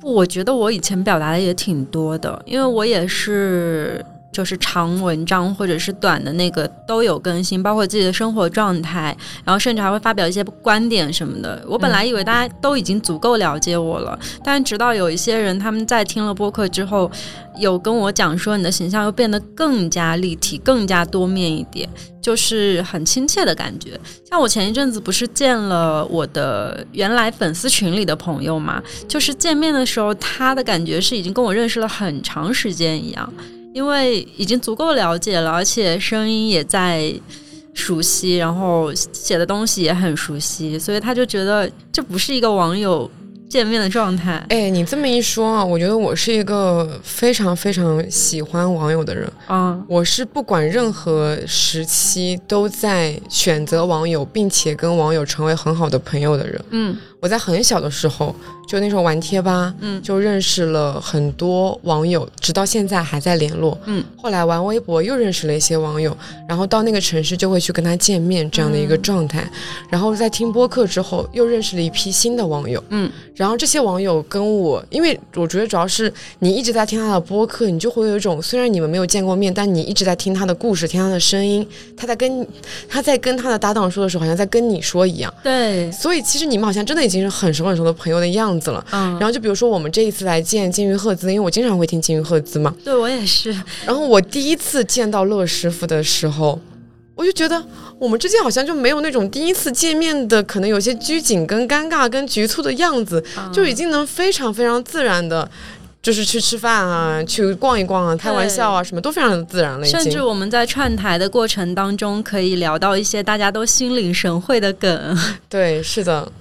Speaker 3: 我觉得我以前表达的也挺多的，因为我也是就是长文章或者是短的那个都有更新，包括自己的生活状态，然后甚至还会发表一些观点什么的。我本来以为大家都已经足够了解我了，但直到有一些人他们在听了播客之后，有跟我讲说你的形象又变得更加立体、更加多面一点。就是很亲切的感觉，像我前一阵子不是见了我的原来粉丝群里的朋友嘛，就是见面的时候，他的感觉是已经跟我认识了很长时间一样，因为已经足够了解了，而且声音也在熟悉，然后写的东西也很熟悉，所以他就觉得这不是一个网友。见面的状态，
Speaker 2: 哎，你这么一说啊，我觉得我是一个非常非常喜欢网友的人啊。我是不管任何时期都在选择网友，并且跟网友成为很好的朋友的人。嗯，我在很小的时候。就那时候玩贴吧，嗯，就认识了很多网友，直到现在还在联络，嗯。后来玩微博又认识了一些网友，然后到那个城市就会去跟他见面这样的一个状态。然后在听播客之后，又认识了一批新的网友，嗯。然后这些网友跟我，因为我觉得主要是你一直在听他的播客，你就会有一种虽然你们没有见过面，但你一直在听他的故事，听他的声音，他在跟他在跟他的搭档说的时候，好像在跟你说一样。
Speaker 3: 对。
Speaker 2: 所以其实你们好像真的已经是很熟很熟的朋友的样子。了，嗯，然后就比如说我们这一次来见金鱼赫兹，因为我经常会听金鱼赫兹嘛，
Speaker 3: 对我也是。
Speaker 2: 然后我第一次见到乐师傅的时候，我就觉得我们之间好像就没有那种第一次见面的可能有些拘谨、跟尴尬、跟局促的样子，就已经能非常非常自然的，就是去吃饭啊，去逛一逛啊，开玩笑啊，什么都非常的自然了。
Speaker 3: 甚至我们在串台的过程当中，可以聊到一些大家都心领神会的梗。
Speaker 2: 对，是的。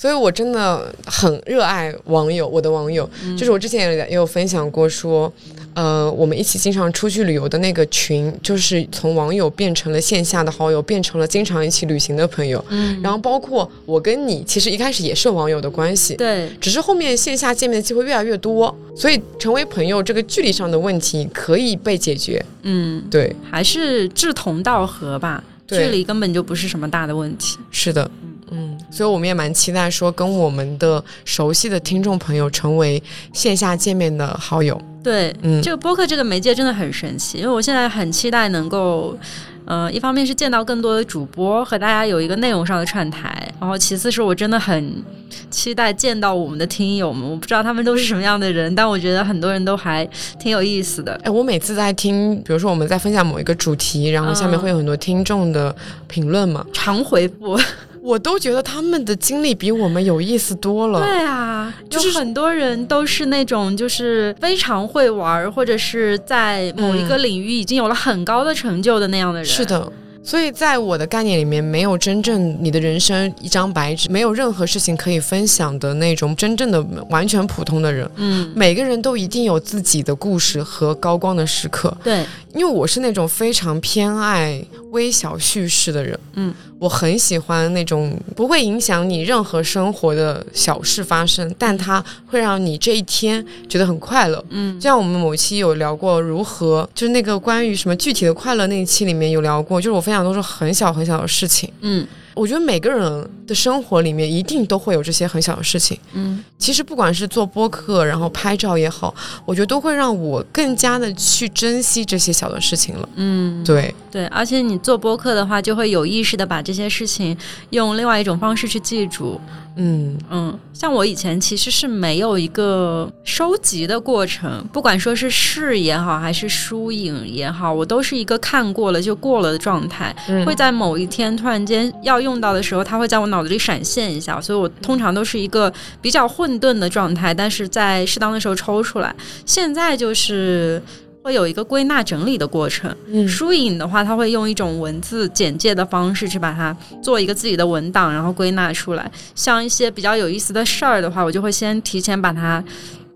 Speaker 2: 所以，我真的很热爱网友。我的网友，就是我之前也也有分享过，说，呃，我们一起经常出去旅游的那个群，就是从网友变成了线下的好友，变成了经常一起旅行的朋友。嗯。然后，包括我跟你，其实一开始也是网友的关系。
Speaker 3: 对。
Speaker 2: 只是后面线下见面的机会越来越多，所以成为朋友这个距离上的问题可以被解决。嗯，对。
Speaker 3: 还是志同道合吧，距离根本就不是什么大的问题。
Speaker 2: 是的。嗯，所以我们也蛮期待说跟我们的熟悉的听众朋友成为线下见面的好友。
Speaker 3: 对，嗯，这个播客这个媒介真的很神奇，因为我现在很期待能够，呃，一方面是见到更多的主播和大家有一个内容上的串台，然后其次是我真的很期待见到我们的听友们。我不知道他们都是什么样的人，但我觉得很多人都还挺有意思的。
Speaker 2: 哎，我每次在听，比如说我们在分享某一个主题，然后下面会有很多听众的评论嘛，
Speaker 3: 常回复。
Speaker 2: 我都觉得他们的经历比我们有意思多了。
Speaker 3: 对啊，就是很多人都是那种就是非常会玩，或者是在某一个领域已经有了很高的成就的那样的人。
Speaker 2: 是的。所以在我的概念里面，没有真正你的人生一张白纸，没有任何事情可以分享的那种真正的完全普通的人。嗯，每个人都一定有自己的故事和高光的时刻。
Speaker 3: 对，
Speaker 2: 因为我是那种非常偏爱微小叙事的人。嗯，我很喜欢那种不会影响你任何生活的小事发生，但它会让你这一天觉得很快乐。嗯，就像我们某期有聊过如何，就是那个关于什么具体的快乐那一期里面有聊过，就是我。分享都是很小很小的事情，嗯，我觉得每个人的生活里面一定都会有这些很小的事情。
Speaker 3: 嗯
Speaker 2: 其实不管是做播客，然后拍照也好，我觉得都会让我更加的去珍惜这些小的事情了。
Speaker 3: 嗯，
Speaker 2: 对，
Speaker 3: 对，而且你做播客的话，就会有意识的把这些事情用另外一种方式去记住。
Speaker 2: 嗯
Speaker 3: 嗯，像我以前其实是没有一个收集的过程，不管说是视也好，还是书影也好，我都是一个看过了就过了的状态。
Speaker 2: 嗯
Speaker 3: 会在某一天突然间要用到的时候，它会在我脑子里闪现一下，所以我通常都是一个比较混沌的状态，但是在适当的时候抽出来。现在就是。会有一个归纳整理的过程。
Speaker 2: 嗯
Speaker 3: 书影的话，它会用一种文字简介的方式去把它做一个自己的文档，然后归纳出来。像一些比较有意思的事儿的话，我就会先提前把它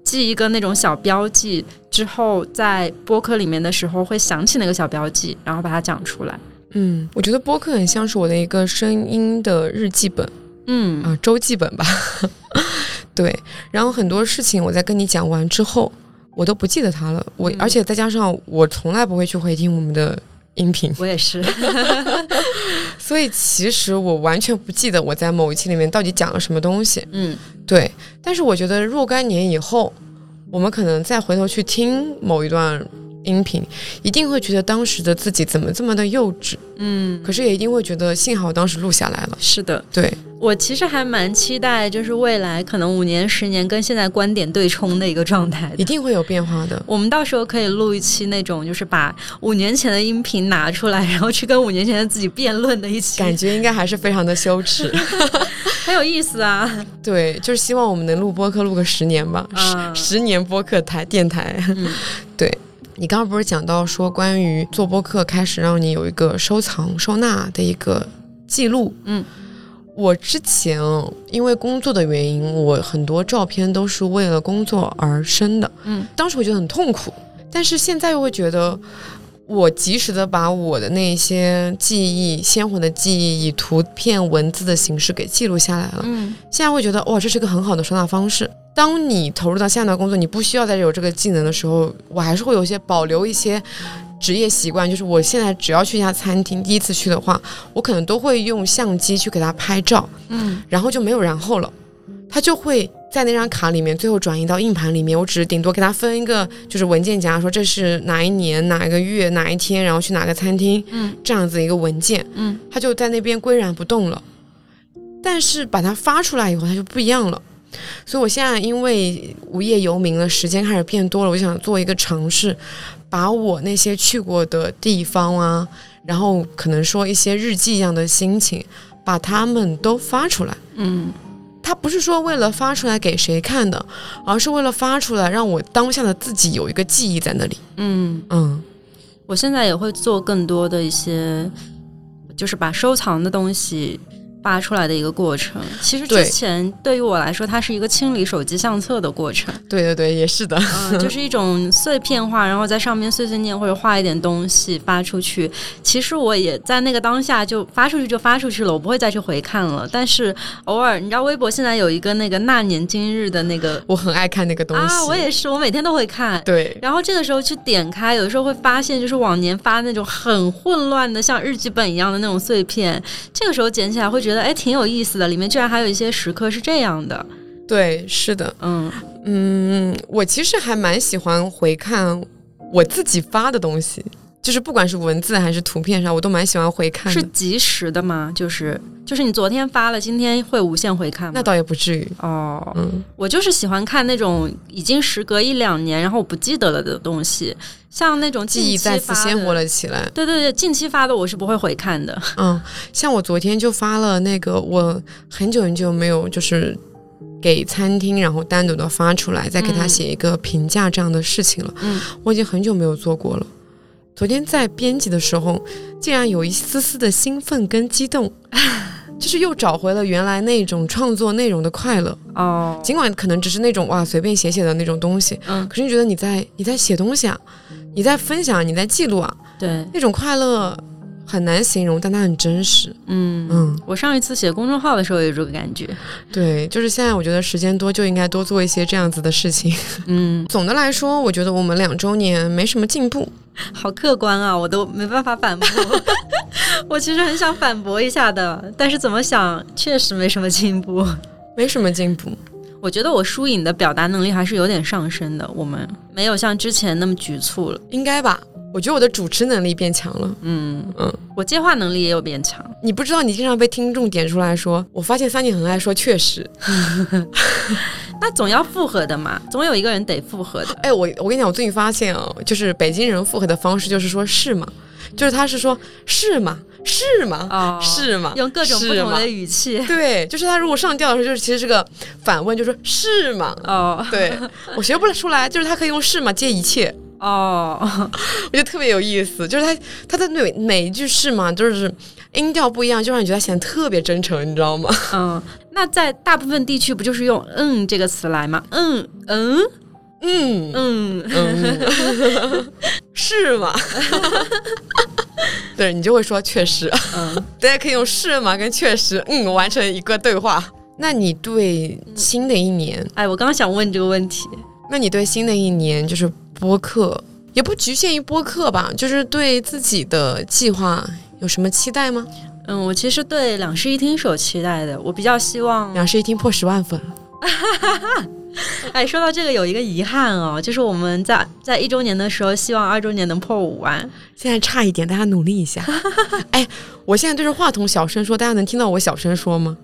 Speaker 3: 记一个那种小标记，之后在播客里面的时候会想起那个小标记，然后把它讲出来。
Speaker 2: 嗯，我觉得播客很像是我的一个声音的日记本
Speaker 3: 嗯
Speaker 2: 啊，周记本吧。<laughs> 对，然后很多事情我在跟你讲完之后，我都不记得它了。我、
Speaker 3: 嗯
Speaker 2: 而且再加上我从来不会去回听我们的音频，
Speaker 3: 我也是。<laughs> <laughs>
Speaker 2: 所以其实我完全不记得我在某一期里面到底讲了什么东西。
Speaker 3: 嗯
Speaker 2: 对，但是我觉得若干年以后，我们可能再回头去听某一段音频，一定会觉得当时的自己怎么这么的幼稚，
Speaker 3: 嗯，
Speaker 2: 可是也一定会觉得幸好当时录下来了。
Speaker 3: 是的。
Speaker 2: 对，
Speaker 3: 我其实还蛮期待，就是未来可能五年、十年跟现在观点对冲的一个状态
Speaker 2: 一定会有变化的。
Speaker 3: 我们到时候可以录一期那种，就是把五年前的音频拿出来，然后去跟五年前的自己辩论的一期，
Speaker 2: 感觉应该还是非常的羞耻，<laughs>
Speaker 3: 很有意思啊！
Speaker 2: 对，就是希望我们能录播客录个十年吧，
Speaker 3: 啊
Speaker 2: 十十年播客台电台。
Speaker 3: 嗯
Speaker 2: 对你刚刚不是讲到说关于做播客开始让你有一个收藏收纳的一个记录，
Speaker 3: 嗯，
Speaker 2: 我之前因为工作的原因，我很多照片都是为了工作而生的，
Speaker 3: 嗯，
Speaker 2: 当时我觉得很痛苦，但是现在又会觉得。我及时的把我的那些记忆、鲜活的记忆，以图片、文字的形式给记录下来了。
Speaker 3: 嗯
Speaker 2: 现在会觉得哇，这是个很好的收纳方式。当你投入到下一段工作，你不需要再有这个技能的时候，我还是会有一些保留一些职业习惯。就是我现在只要去一家餐厅，第一次去的话，我可能都会用相机去给它拍照，
Speaker 3: 嗯
Speaker 2: 然后就没有然后了，它就会在那张卡里面最后转移到硬盘里面。我只是顶多给它分一个就是文件夹，说这是哪一年哪一个月哪一天，然后去哪个餐厅，
Speaker 3: 嗯
Speaker 2: 这样子一个文件。
Speaker 3: 嗯
Speaker 2: 它就在那边岿然不动了。但是把它发出来以后，它就不一样了。所以我现在因为无业游民了，时间开始变多了，我就想做一个尝试，把我那些去过的地方啊，然后可能说一些日记一样的心情，把它们都发出来。
Speaker 3: 嗯
Speaker 2: 它不是说为了发出来给谁看的，而是为了发出来让我当下的自己有一个记忆在那里。
Speaker 3: 嗯，
Speaker 2: 嗯
Speaker 3: 我现在也会做更多的一些，就是把收藏的东西。发出来的一个过程，其实之前对于我来说，它是一个清理手机相册的过程。
Speaker 2: 对对对，也是的。
Speaker 3: 嗯，就是一种碎片化，然后在上面碎碎念或者画一点东西发出去。其实我也在那个当下就发出去就发出去了，我不会再去回看了。但是偶尔，你知道微博现在有一个那个那年今日的那个
Speaker 2: 我很爱看那个东西。
Speaker 3: 啊，我也是，我每天都会看。
Speaker 2: 对。
Speaker 3: 然后这个时候去点开，有的时候会发现，就是往年发那种很混乱的，像日记本一样的那种碎片。这个时候捡起来会觉得，哎，挺有意思的。里面居然还有一些时刻是这样的。
Speaker 2: 对，是的，
Speaker 3: 嗯
Speaker 2: 嗯，我其实还蛮喜欢回看我自己发的东西，就是不管是文字还是图片上，我都蛮喜欢回看的。
Speaker 3: 是及时的吗？就是就是你昨天发了，今天会无限回看吗？
Speaker 2: 那倒也不至于。
Speaker 3: 哦，
Speaker 2: 嗯，
Speaker 3: 我就是喜欢看那种已经时隔一两年，然后我不记得了的东西，像那种
Speaker 2: 记忆再次鲜活。了起来。
Speaker 3: 对对对，近期发的我是不会回看的。
Speaker 2: 嗯，像我昨天就发了那个，我很久很久没有就是给餐厅，然后单独的发出来，再给他
Speaker 3: 嗯
Speaker 2: 写一个评价这样的事情了。
Speaker 3: 嗯，
Speaker 2: 我已经很久没有做过了。昨天在编辑的时候，竟然有一丝丝的兴奋跟激动，<laughs> 就是又找回了原来那种创作内容的快乐。
Speaker 3: 哦，
Speaker 2: 尽管可能只是那种哇随便写写的那种东西，
Speaker 3: 嗯，
Speaker 2: 可是你觉得你在你在写东西啊，你在分享，你在记录啊，
Speaker 3: 对，
Speaker 2: 那种快乐很难形容，但它很真实。
Speaker 3: 嗯
Speaker 2: 嗯，
Speaker 3: 我上一次写公众号的时候也有这个感觉。
Speaker 2: 对，就是现在我觉得时间多就应该多做一些这样子的事情。
Speaker 3: 嗯，<laughs>
Speaker 2: 总的来说，我觉得我们两周年没什么进步。
Speaker 3: 好客观啊，我都没办法反驳。<laughs> 我其实很想反驳一下的，但是怎么想确实没什么进步。
Speaker 2: 没什么进步。
Speaker 3: 我觉得我疏影的表达能力还是有点上升的，我们没有像之前那么局促了。
Speaker 2: 应该吧？我觉得我的主持能力变强了。
Speaker 3: 嗯
Speaker 2: 嗯，
Speaker 3: 我接话能力也有变强。
Speaker 2: 你不知道，你经常被听众点出来说，我发现三姐很爱说确实。<laughs>
Speaker 3: 那总要复合的嘛，总有一个人得复合的。
Speaker 2: 哎，我我跟你讲，我最近发现哦，就是北京人复合的方式就是说是吗？就是他是说是吗？是吗？
Speaker 3: 哦，
Speaker 2: 是吗？
Speaker 3: 用各种不同的语气。
Speaker 2: 对，就是他如果上吊的时候，就是其实是个反问，就说是吗？
Speaker 3: 哦
Speaker 2: 对我学不出来，就是他可以用是吗接一切，
Speaker 3: 哦，<laughs>
Speaker 2: 我觉得特别有意思。就是他他的每每一句是吗，就是音调不一样，就让你觉得显得特别真诚，你知道吗？
Speaker 3: 嗯，那在大部分地区不就是用“嗯”这个词来吗？嗯嗯
Speaker 2: 嗯
Speaker 3: 嗯，
Speaker 2: 嗯，<laughs> 是吗？<laughs> 对你就会说确实，
Speaker 3: 嗯，
Speaker 2: 大家可以用是吗跟确实，嗯，完成一个对话。那你对新的一年，
Speaker 3: 哎，我刚刚想问这个问题。
Speaker 2: 那你对新的一年就是播客，也不局限于播客吧，就是对自己的计划有什么期待吗？
Speaker 3: 嗯，我其实对两室一厅是有期待的，我比较希望。
Speaker 2: 两室一厅破十万粉，<laughs>
Speaker 3: 哎，说到这个有一个遗憾哦，就是我们在在一周年的时候，希望二周年能破五万。
Speaker 2: 现在差一点，大家努力一下。<laughs> 哎，我现在对着话筒小声说，大家能听到我小声说吗？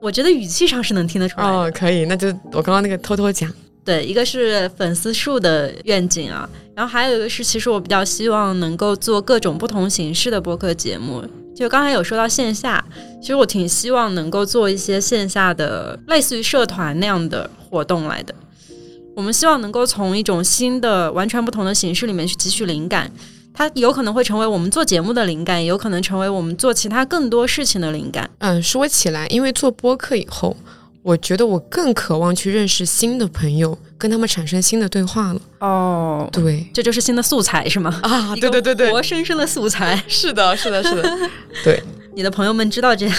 Speaker 3: 我觉得语气上是能听得出来。
Speaker 2: 哦，可以，那就我刚刚那个偷偷讲。
Speaker 3: 对，一个是粉丝数的愿景啊，然后还有一个是，其实我比较希望能够做各种不同形式的播客节目。就刚才有说到线下，其实我挺希望能够做一些线下的类似于社团那样的活动来的。我们希望能够从一种新的、完全不同的形式里面去汲取灵感，它有可能会成为我们做节目的灵感，也有可能成为我们做其他更多事情的灵感。
Speaker 2: 嗯，说起来，因为做播客以后，我觉得我更渴望去认识新的朋友，跟他们产生新的对话了。
Speaker 3: 哦，
Speaker 2: 对
Speaker 3: 这就是新的素材是吗？
Speaker 2: 啊，对对对对，
Speaker 3: 活生生的素材。
Speaker 2: 是的，是的，是的，<laughs> 对。
Speaker 3: 你的朋友们知道这样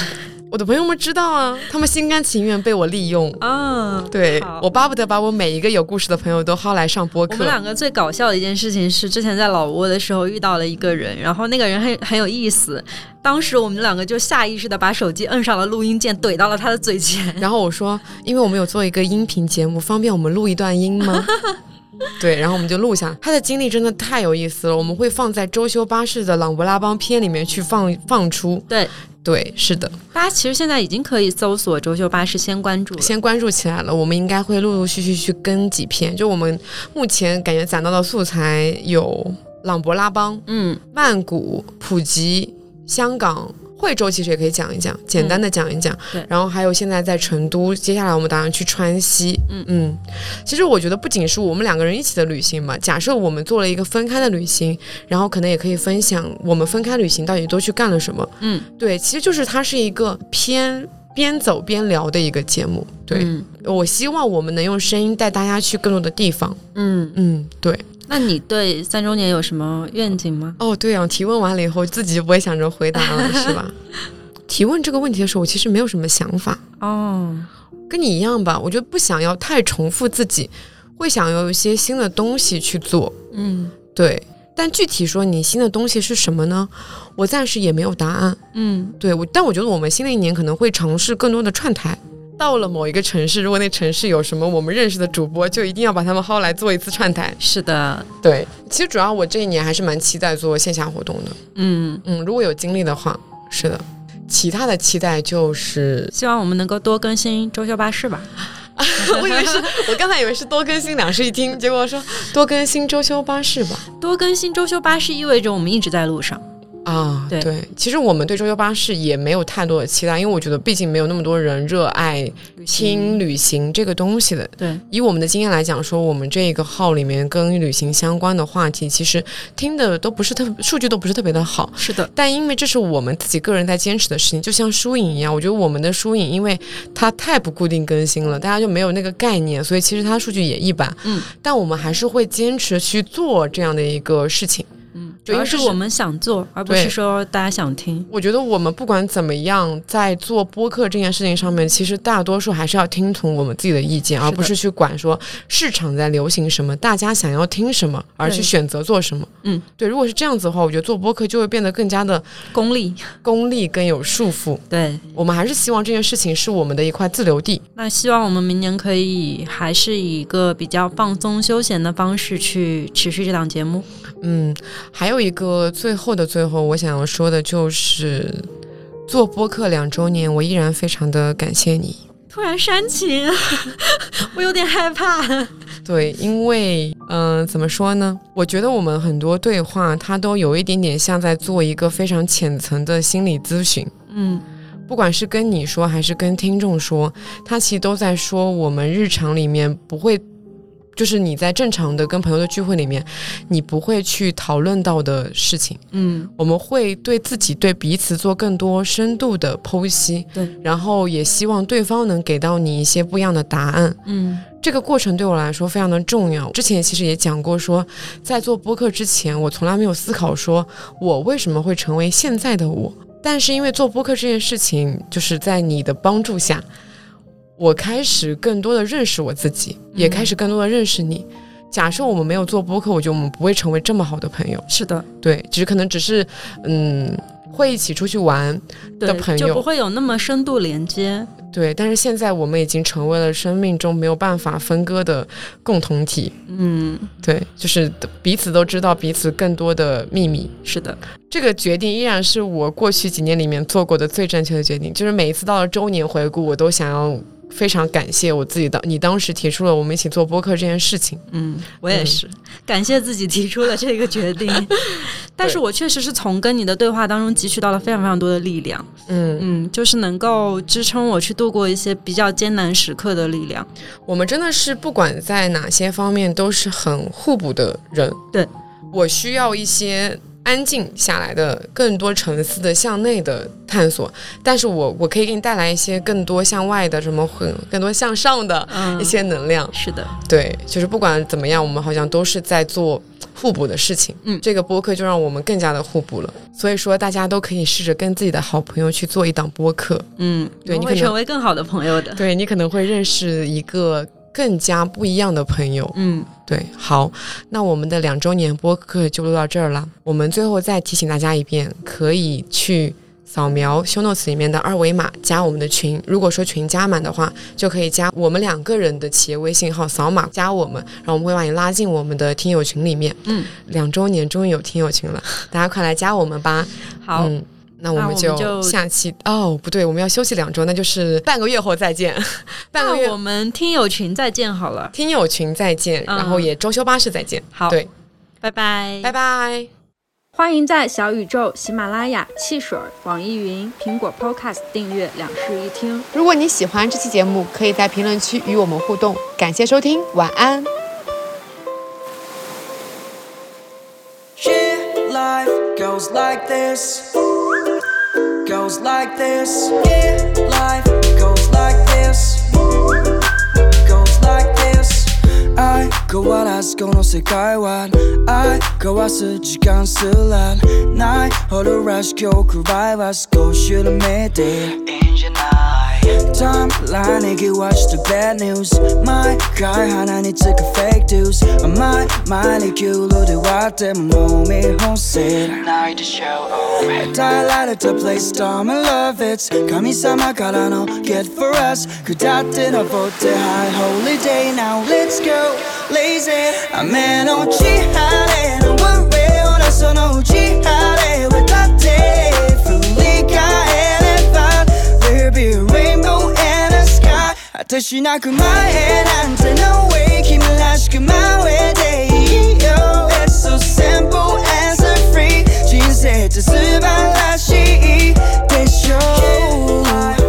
Speaker 2: 我的朋友们知道啊，他们心甘情愿被我利用。
Speaker 3: 啊？
Speaker 2: 对我巴不得把我每一个有故事的朋友都薅来上播
Speaker 3: 我们。两个最搞笑的一件事情是，之前在老挝的时候遇到了一个人，然后那个人很 <laughs> 很有意思。当时我们两个就下意识的把手机摁上了录音键，怼到了他的嘴前。
Speaker 2: 然后我说，因为我们有做一个音频节目，方便我们录一段音吗？<laughs> <laughs> 对，然后我们就录下。他的经历真的太有意思了，我们会放在周休巴士的朗勃拉邦篇里面去放放出。
Speaker 3: 对
Speaker 2: 对，是的，
Speaker 3: 大家其实现在已经可以搜索“周休巴士”，先关注。
Speaker 2: 先关注起来了。我们应该会陆陆续续去跟几篇，就我们目前感觉攒到的素材有朗勃拉邦、
Speaker 3: 嗯，
Speaker 2: 曼谷、普吉、香港。惠州其实也可以讲一讲，简单的讲一讲。
Speaker 3: 对
Speaker 2: 然后还有现在在成都，接下来我们打算去川西。
Speaker 3: 嗯
Speaker 2: 嗯，其实我觉得不仅是我们两个人一起的旅行嘛，假设我们做了一个分开的旅行，然后可能也可以分享我们分开旅行到底都去干了什么。
Speaker 3: 嗯，
Speaker 2: 对，其实就是它是一个偏边走边聊的一个节目。对，
Speaker 3: 嗯
Speaker 2: 我希望我们能用声音带大家去更多的地方。
Speaker 3: 嗯，
Speaker 2: 嗯，对。
Speaker 3: 那你对三周年有什么愿景吗？
Speaker 2: 哦，对啊，提问完了以后，自己就不会想着回答了，是吧？<laughs> 提问这个问题的时候，我其实没有什么想法，
Speaker 3: 哦，
Speaker 2: 跟你一样吧。我觉得不想要太重复自己，会想要有一些新的东西去做。
Speaker 3: 嗯
Speaker 2: 对，但具体说你新的东西是什么呢？我暂时也没有答案。
Speaker 3: 嗯
Speaker 2: 对我，但我觉得我们新的一年可能会尝试更多的串台。到了某一个城市，如果那城市有什么我们认识的主播，就一定要把他们薅来做一次串台。
Speaker 3: 是的，
Speaker 2: 对，其实主要我这一年还是蛮期待做线下活动的。
Speaker 3: 嗯，
Speaker 2: 嗯，如果有精力的话，是的。其他的期待就是，
Speaker 3: 希望我们能够多更新周休巴士吧。<laughs>
Speaker 2: 我以为是我刚才以为是多更新两室一厅，结果说多更新周休巴士吧。
Speaker 3: 多更新周休巴士意味着我们一直在路上。
Speaker 2: 啊，
Speaker 3: 对
Speaker 2: 其实我们对周休巴士也没有太多的期待，因为我觉得毕竟没有那么多人热爱听旅行这个东西的。
Speaker 3: 对，
Speaker 2: 以我们的经验来讲，说我们这个号里面跟旅行相关的话题，其实听的都不是特数据都不是特别的好。
Speaker 3: 是的，
Speaker 2: 但因为这是我们自己个人在坚持的事情，就像输影一样，我觉得我们的输影，因为它太不固定更新了，大家就没有那个概念，所以其实它数据也一般。
Speaker 3: 嗯，
Speaker 2: 但我们还是会坚持去做这样的一个事情。
Speaker 3: 嗯，主要是我们想做，而不是说大家想听。
Speaker 2: 我觉得我们不管怎么样，在做播客这件事情上面，其实大多数还是要听从我们自己的意见，而不是去管说市场在流行什么，大家想要听什么，而去选择做什么。
Speaker 3: 嗯，
Speaker 2: 对。如果是这样子的话，我觉得做播客就会变得更加的
Speaker 3: 功利，
Speaker 2: 功利更有束缚。
Speaker 3: 对
Speaker 2: 我们还是希望这件事情是我们的一块自留地。
Speaker 3: 那希望我们明年可以还是以一个比较放松休闲的方式去持续这档节目。
Speaker 2: 嗯，还有一个最后的最后，我想要说的就是，做播客两周年，我依然非常的感谢你。
Speaker 3: 突然煽情，<laughs> 我有点害怕。
Speaker 2: 对，因为嗯，怎么说呢？我觉得我们很多对话，它都有一点点像在做一个非常浅层的心理咨询。
Speaker 3: 嗯，
Speaker 2: 不管是跟你说，还是跟听众说，他其实都在说我们日常里面不会。就是你在正常的跟朋友的聚会里面，你不会去讨论到的事情。
Speaker 3: 嗯，
Speaker 2: 我们会对自己、对彼此做更多深度的剖析。
Speaker 3: 对，
Speaker 2: 然后也希望对方能给到你一些不一样的答案。
Speaker 3: 嗯，
Speaker 2: 这个过程对我来说非常的重要。之前其实也讲过，说在做播客之前，我从来没有思考说我为什么会成为现在的我。但是因为做播客这件事情，就是在你的帮助下。我开始更多的认识我自己，也开始更多的认识你。假设我们没有做播客，我觉得我们不会成为这么好的朋友。
Speaker 3: 是的，
Speaker 2: 对，只是可能只是，嗯，会一起出去玩的朋友，
Speaker 3: 就不会有那么深度连接。
Speaker 2: 对，但是现在我们已经成为了生命中没有办法分割的共同体。
Speaker 3: 嗯，
Speaker 2: 对，就是彼此都知道彼此更多的秘密。
Speaker 3: 是的，
Speaker 2: 这个决定依然是我过去几年里面做过的最正确的决定。就是每一次到了周年回顾，我都想要。非常感谢我自己的，你当时提出了我们一起做播客这件事情。
Speaker 3: 嗯，我也是感谢自己提出了这个决定。<laughs> 但是我确实是从跟你的对话当中汲取到了非常非常多的力量。
Speaker 2: 嗯
Speaker 3: 嗯，就是能够支撑我去度过一些比较艰难时刻的力量。
Speaker 2: 我们真的是不管在哪些方面都是很互补的人。
Speaker 3: 对
Speaker 2: 我需要一些。安静下来的更多沉思的向内的探索，但是我我可以给你带来一些更多向外的什么很更多向上的一些能量。
Speaker 3: 是的，
Speaker 2: 对，就是不管怎么样，我们好像都是在做互补的事情。
Speaker 3: 嗯，
Speaker 2: 这个播客就让我们更加的互补了。所以说，大家都可以试着跟自己的好朋友去做一档播客。
Speaker 3: 嗯，
Speaker 2: 对，你
Speaker 3: 会成为更好的朋友的。
Speaker 2: 对你可能会认识一个。更加不一样的朋友，
Speaker 3: 嗯，
Speaker 2: 对，好，那我们的两周年播客就录到这儿了。我们最后再提醒大家一遍，可以去扫描 show notes 里面的二维码加我们的群。如果说群加满的话，就可以加我们两个人的企业微信号，扫码加我们，然后我们会把你拉进我们的听友群里面。
Speaker 3: 嗯，
Speaker 2: 两周年终于有听友群了，大家快来加我们吧。
Speaker 3: 好。
Speaker 2: 那我们就下期哦，不对，我们要休息两周，那就是 <laughs> 半个月后再见。半个月
Speaker 3: 我们听友群再见好了，
Speaker 2: 听友群再见，然后也周休巴士再见。
Speaker 3: 好，
Speaker 2: 对，
Speaker 3: 拜拜，
Speaker 2: 拜拜。
Speaker 3: 欢迎在小宇宙、喜马拉雅、汽水、网易云、苹果 Podcast 订阅两室一厅。
Speaker 2: 如果你喜欢这期节目，可以在评论区与我们互动。感谢收听，晚安。Life goes like this. Yeah, life goes like this. Goes like this. 愛変わらずこの世界は愛交わす時間すらないほどらしき憶らいは少し緩めていいんじゃない timeline watch the bad news. My guy 하나니 찍은 fake news My mind 기울어대와 때문에 몸이 Night to show oh 달라를 to play storm and love it 감히 got no get for us. Good 그다 뜨나 볼때 high holiday now let's go. Lazy I'm in on G high and I'm worried on on 私泣く前なんて No way 君らしく真上でいいよ It's so simple and so free 人生って素晴らしいでしょう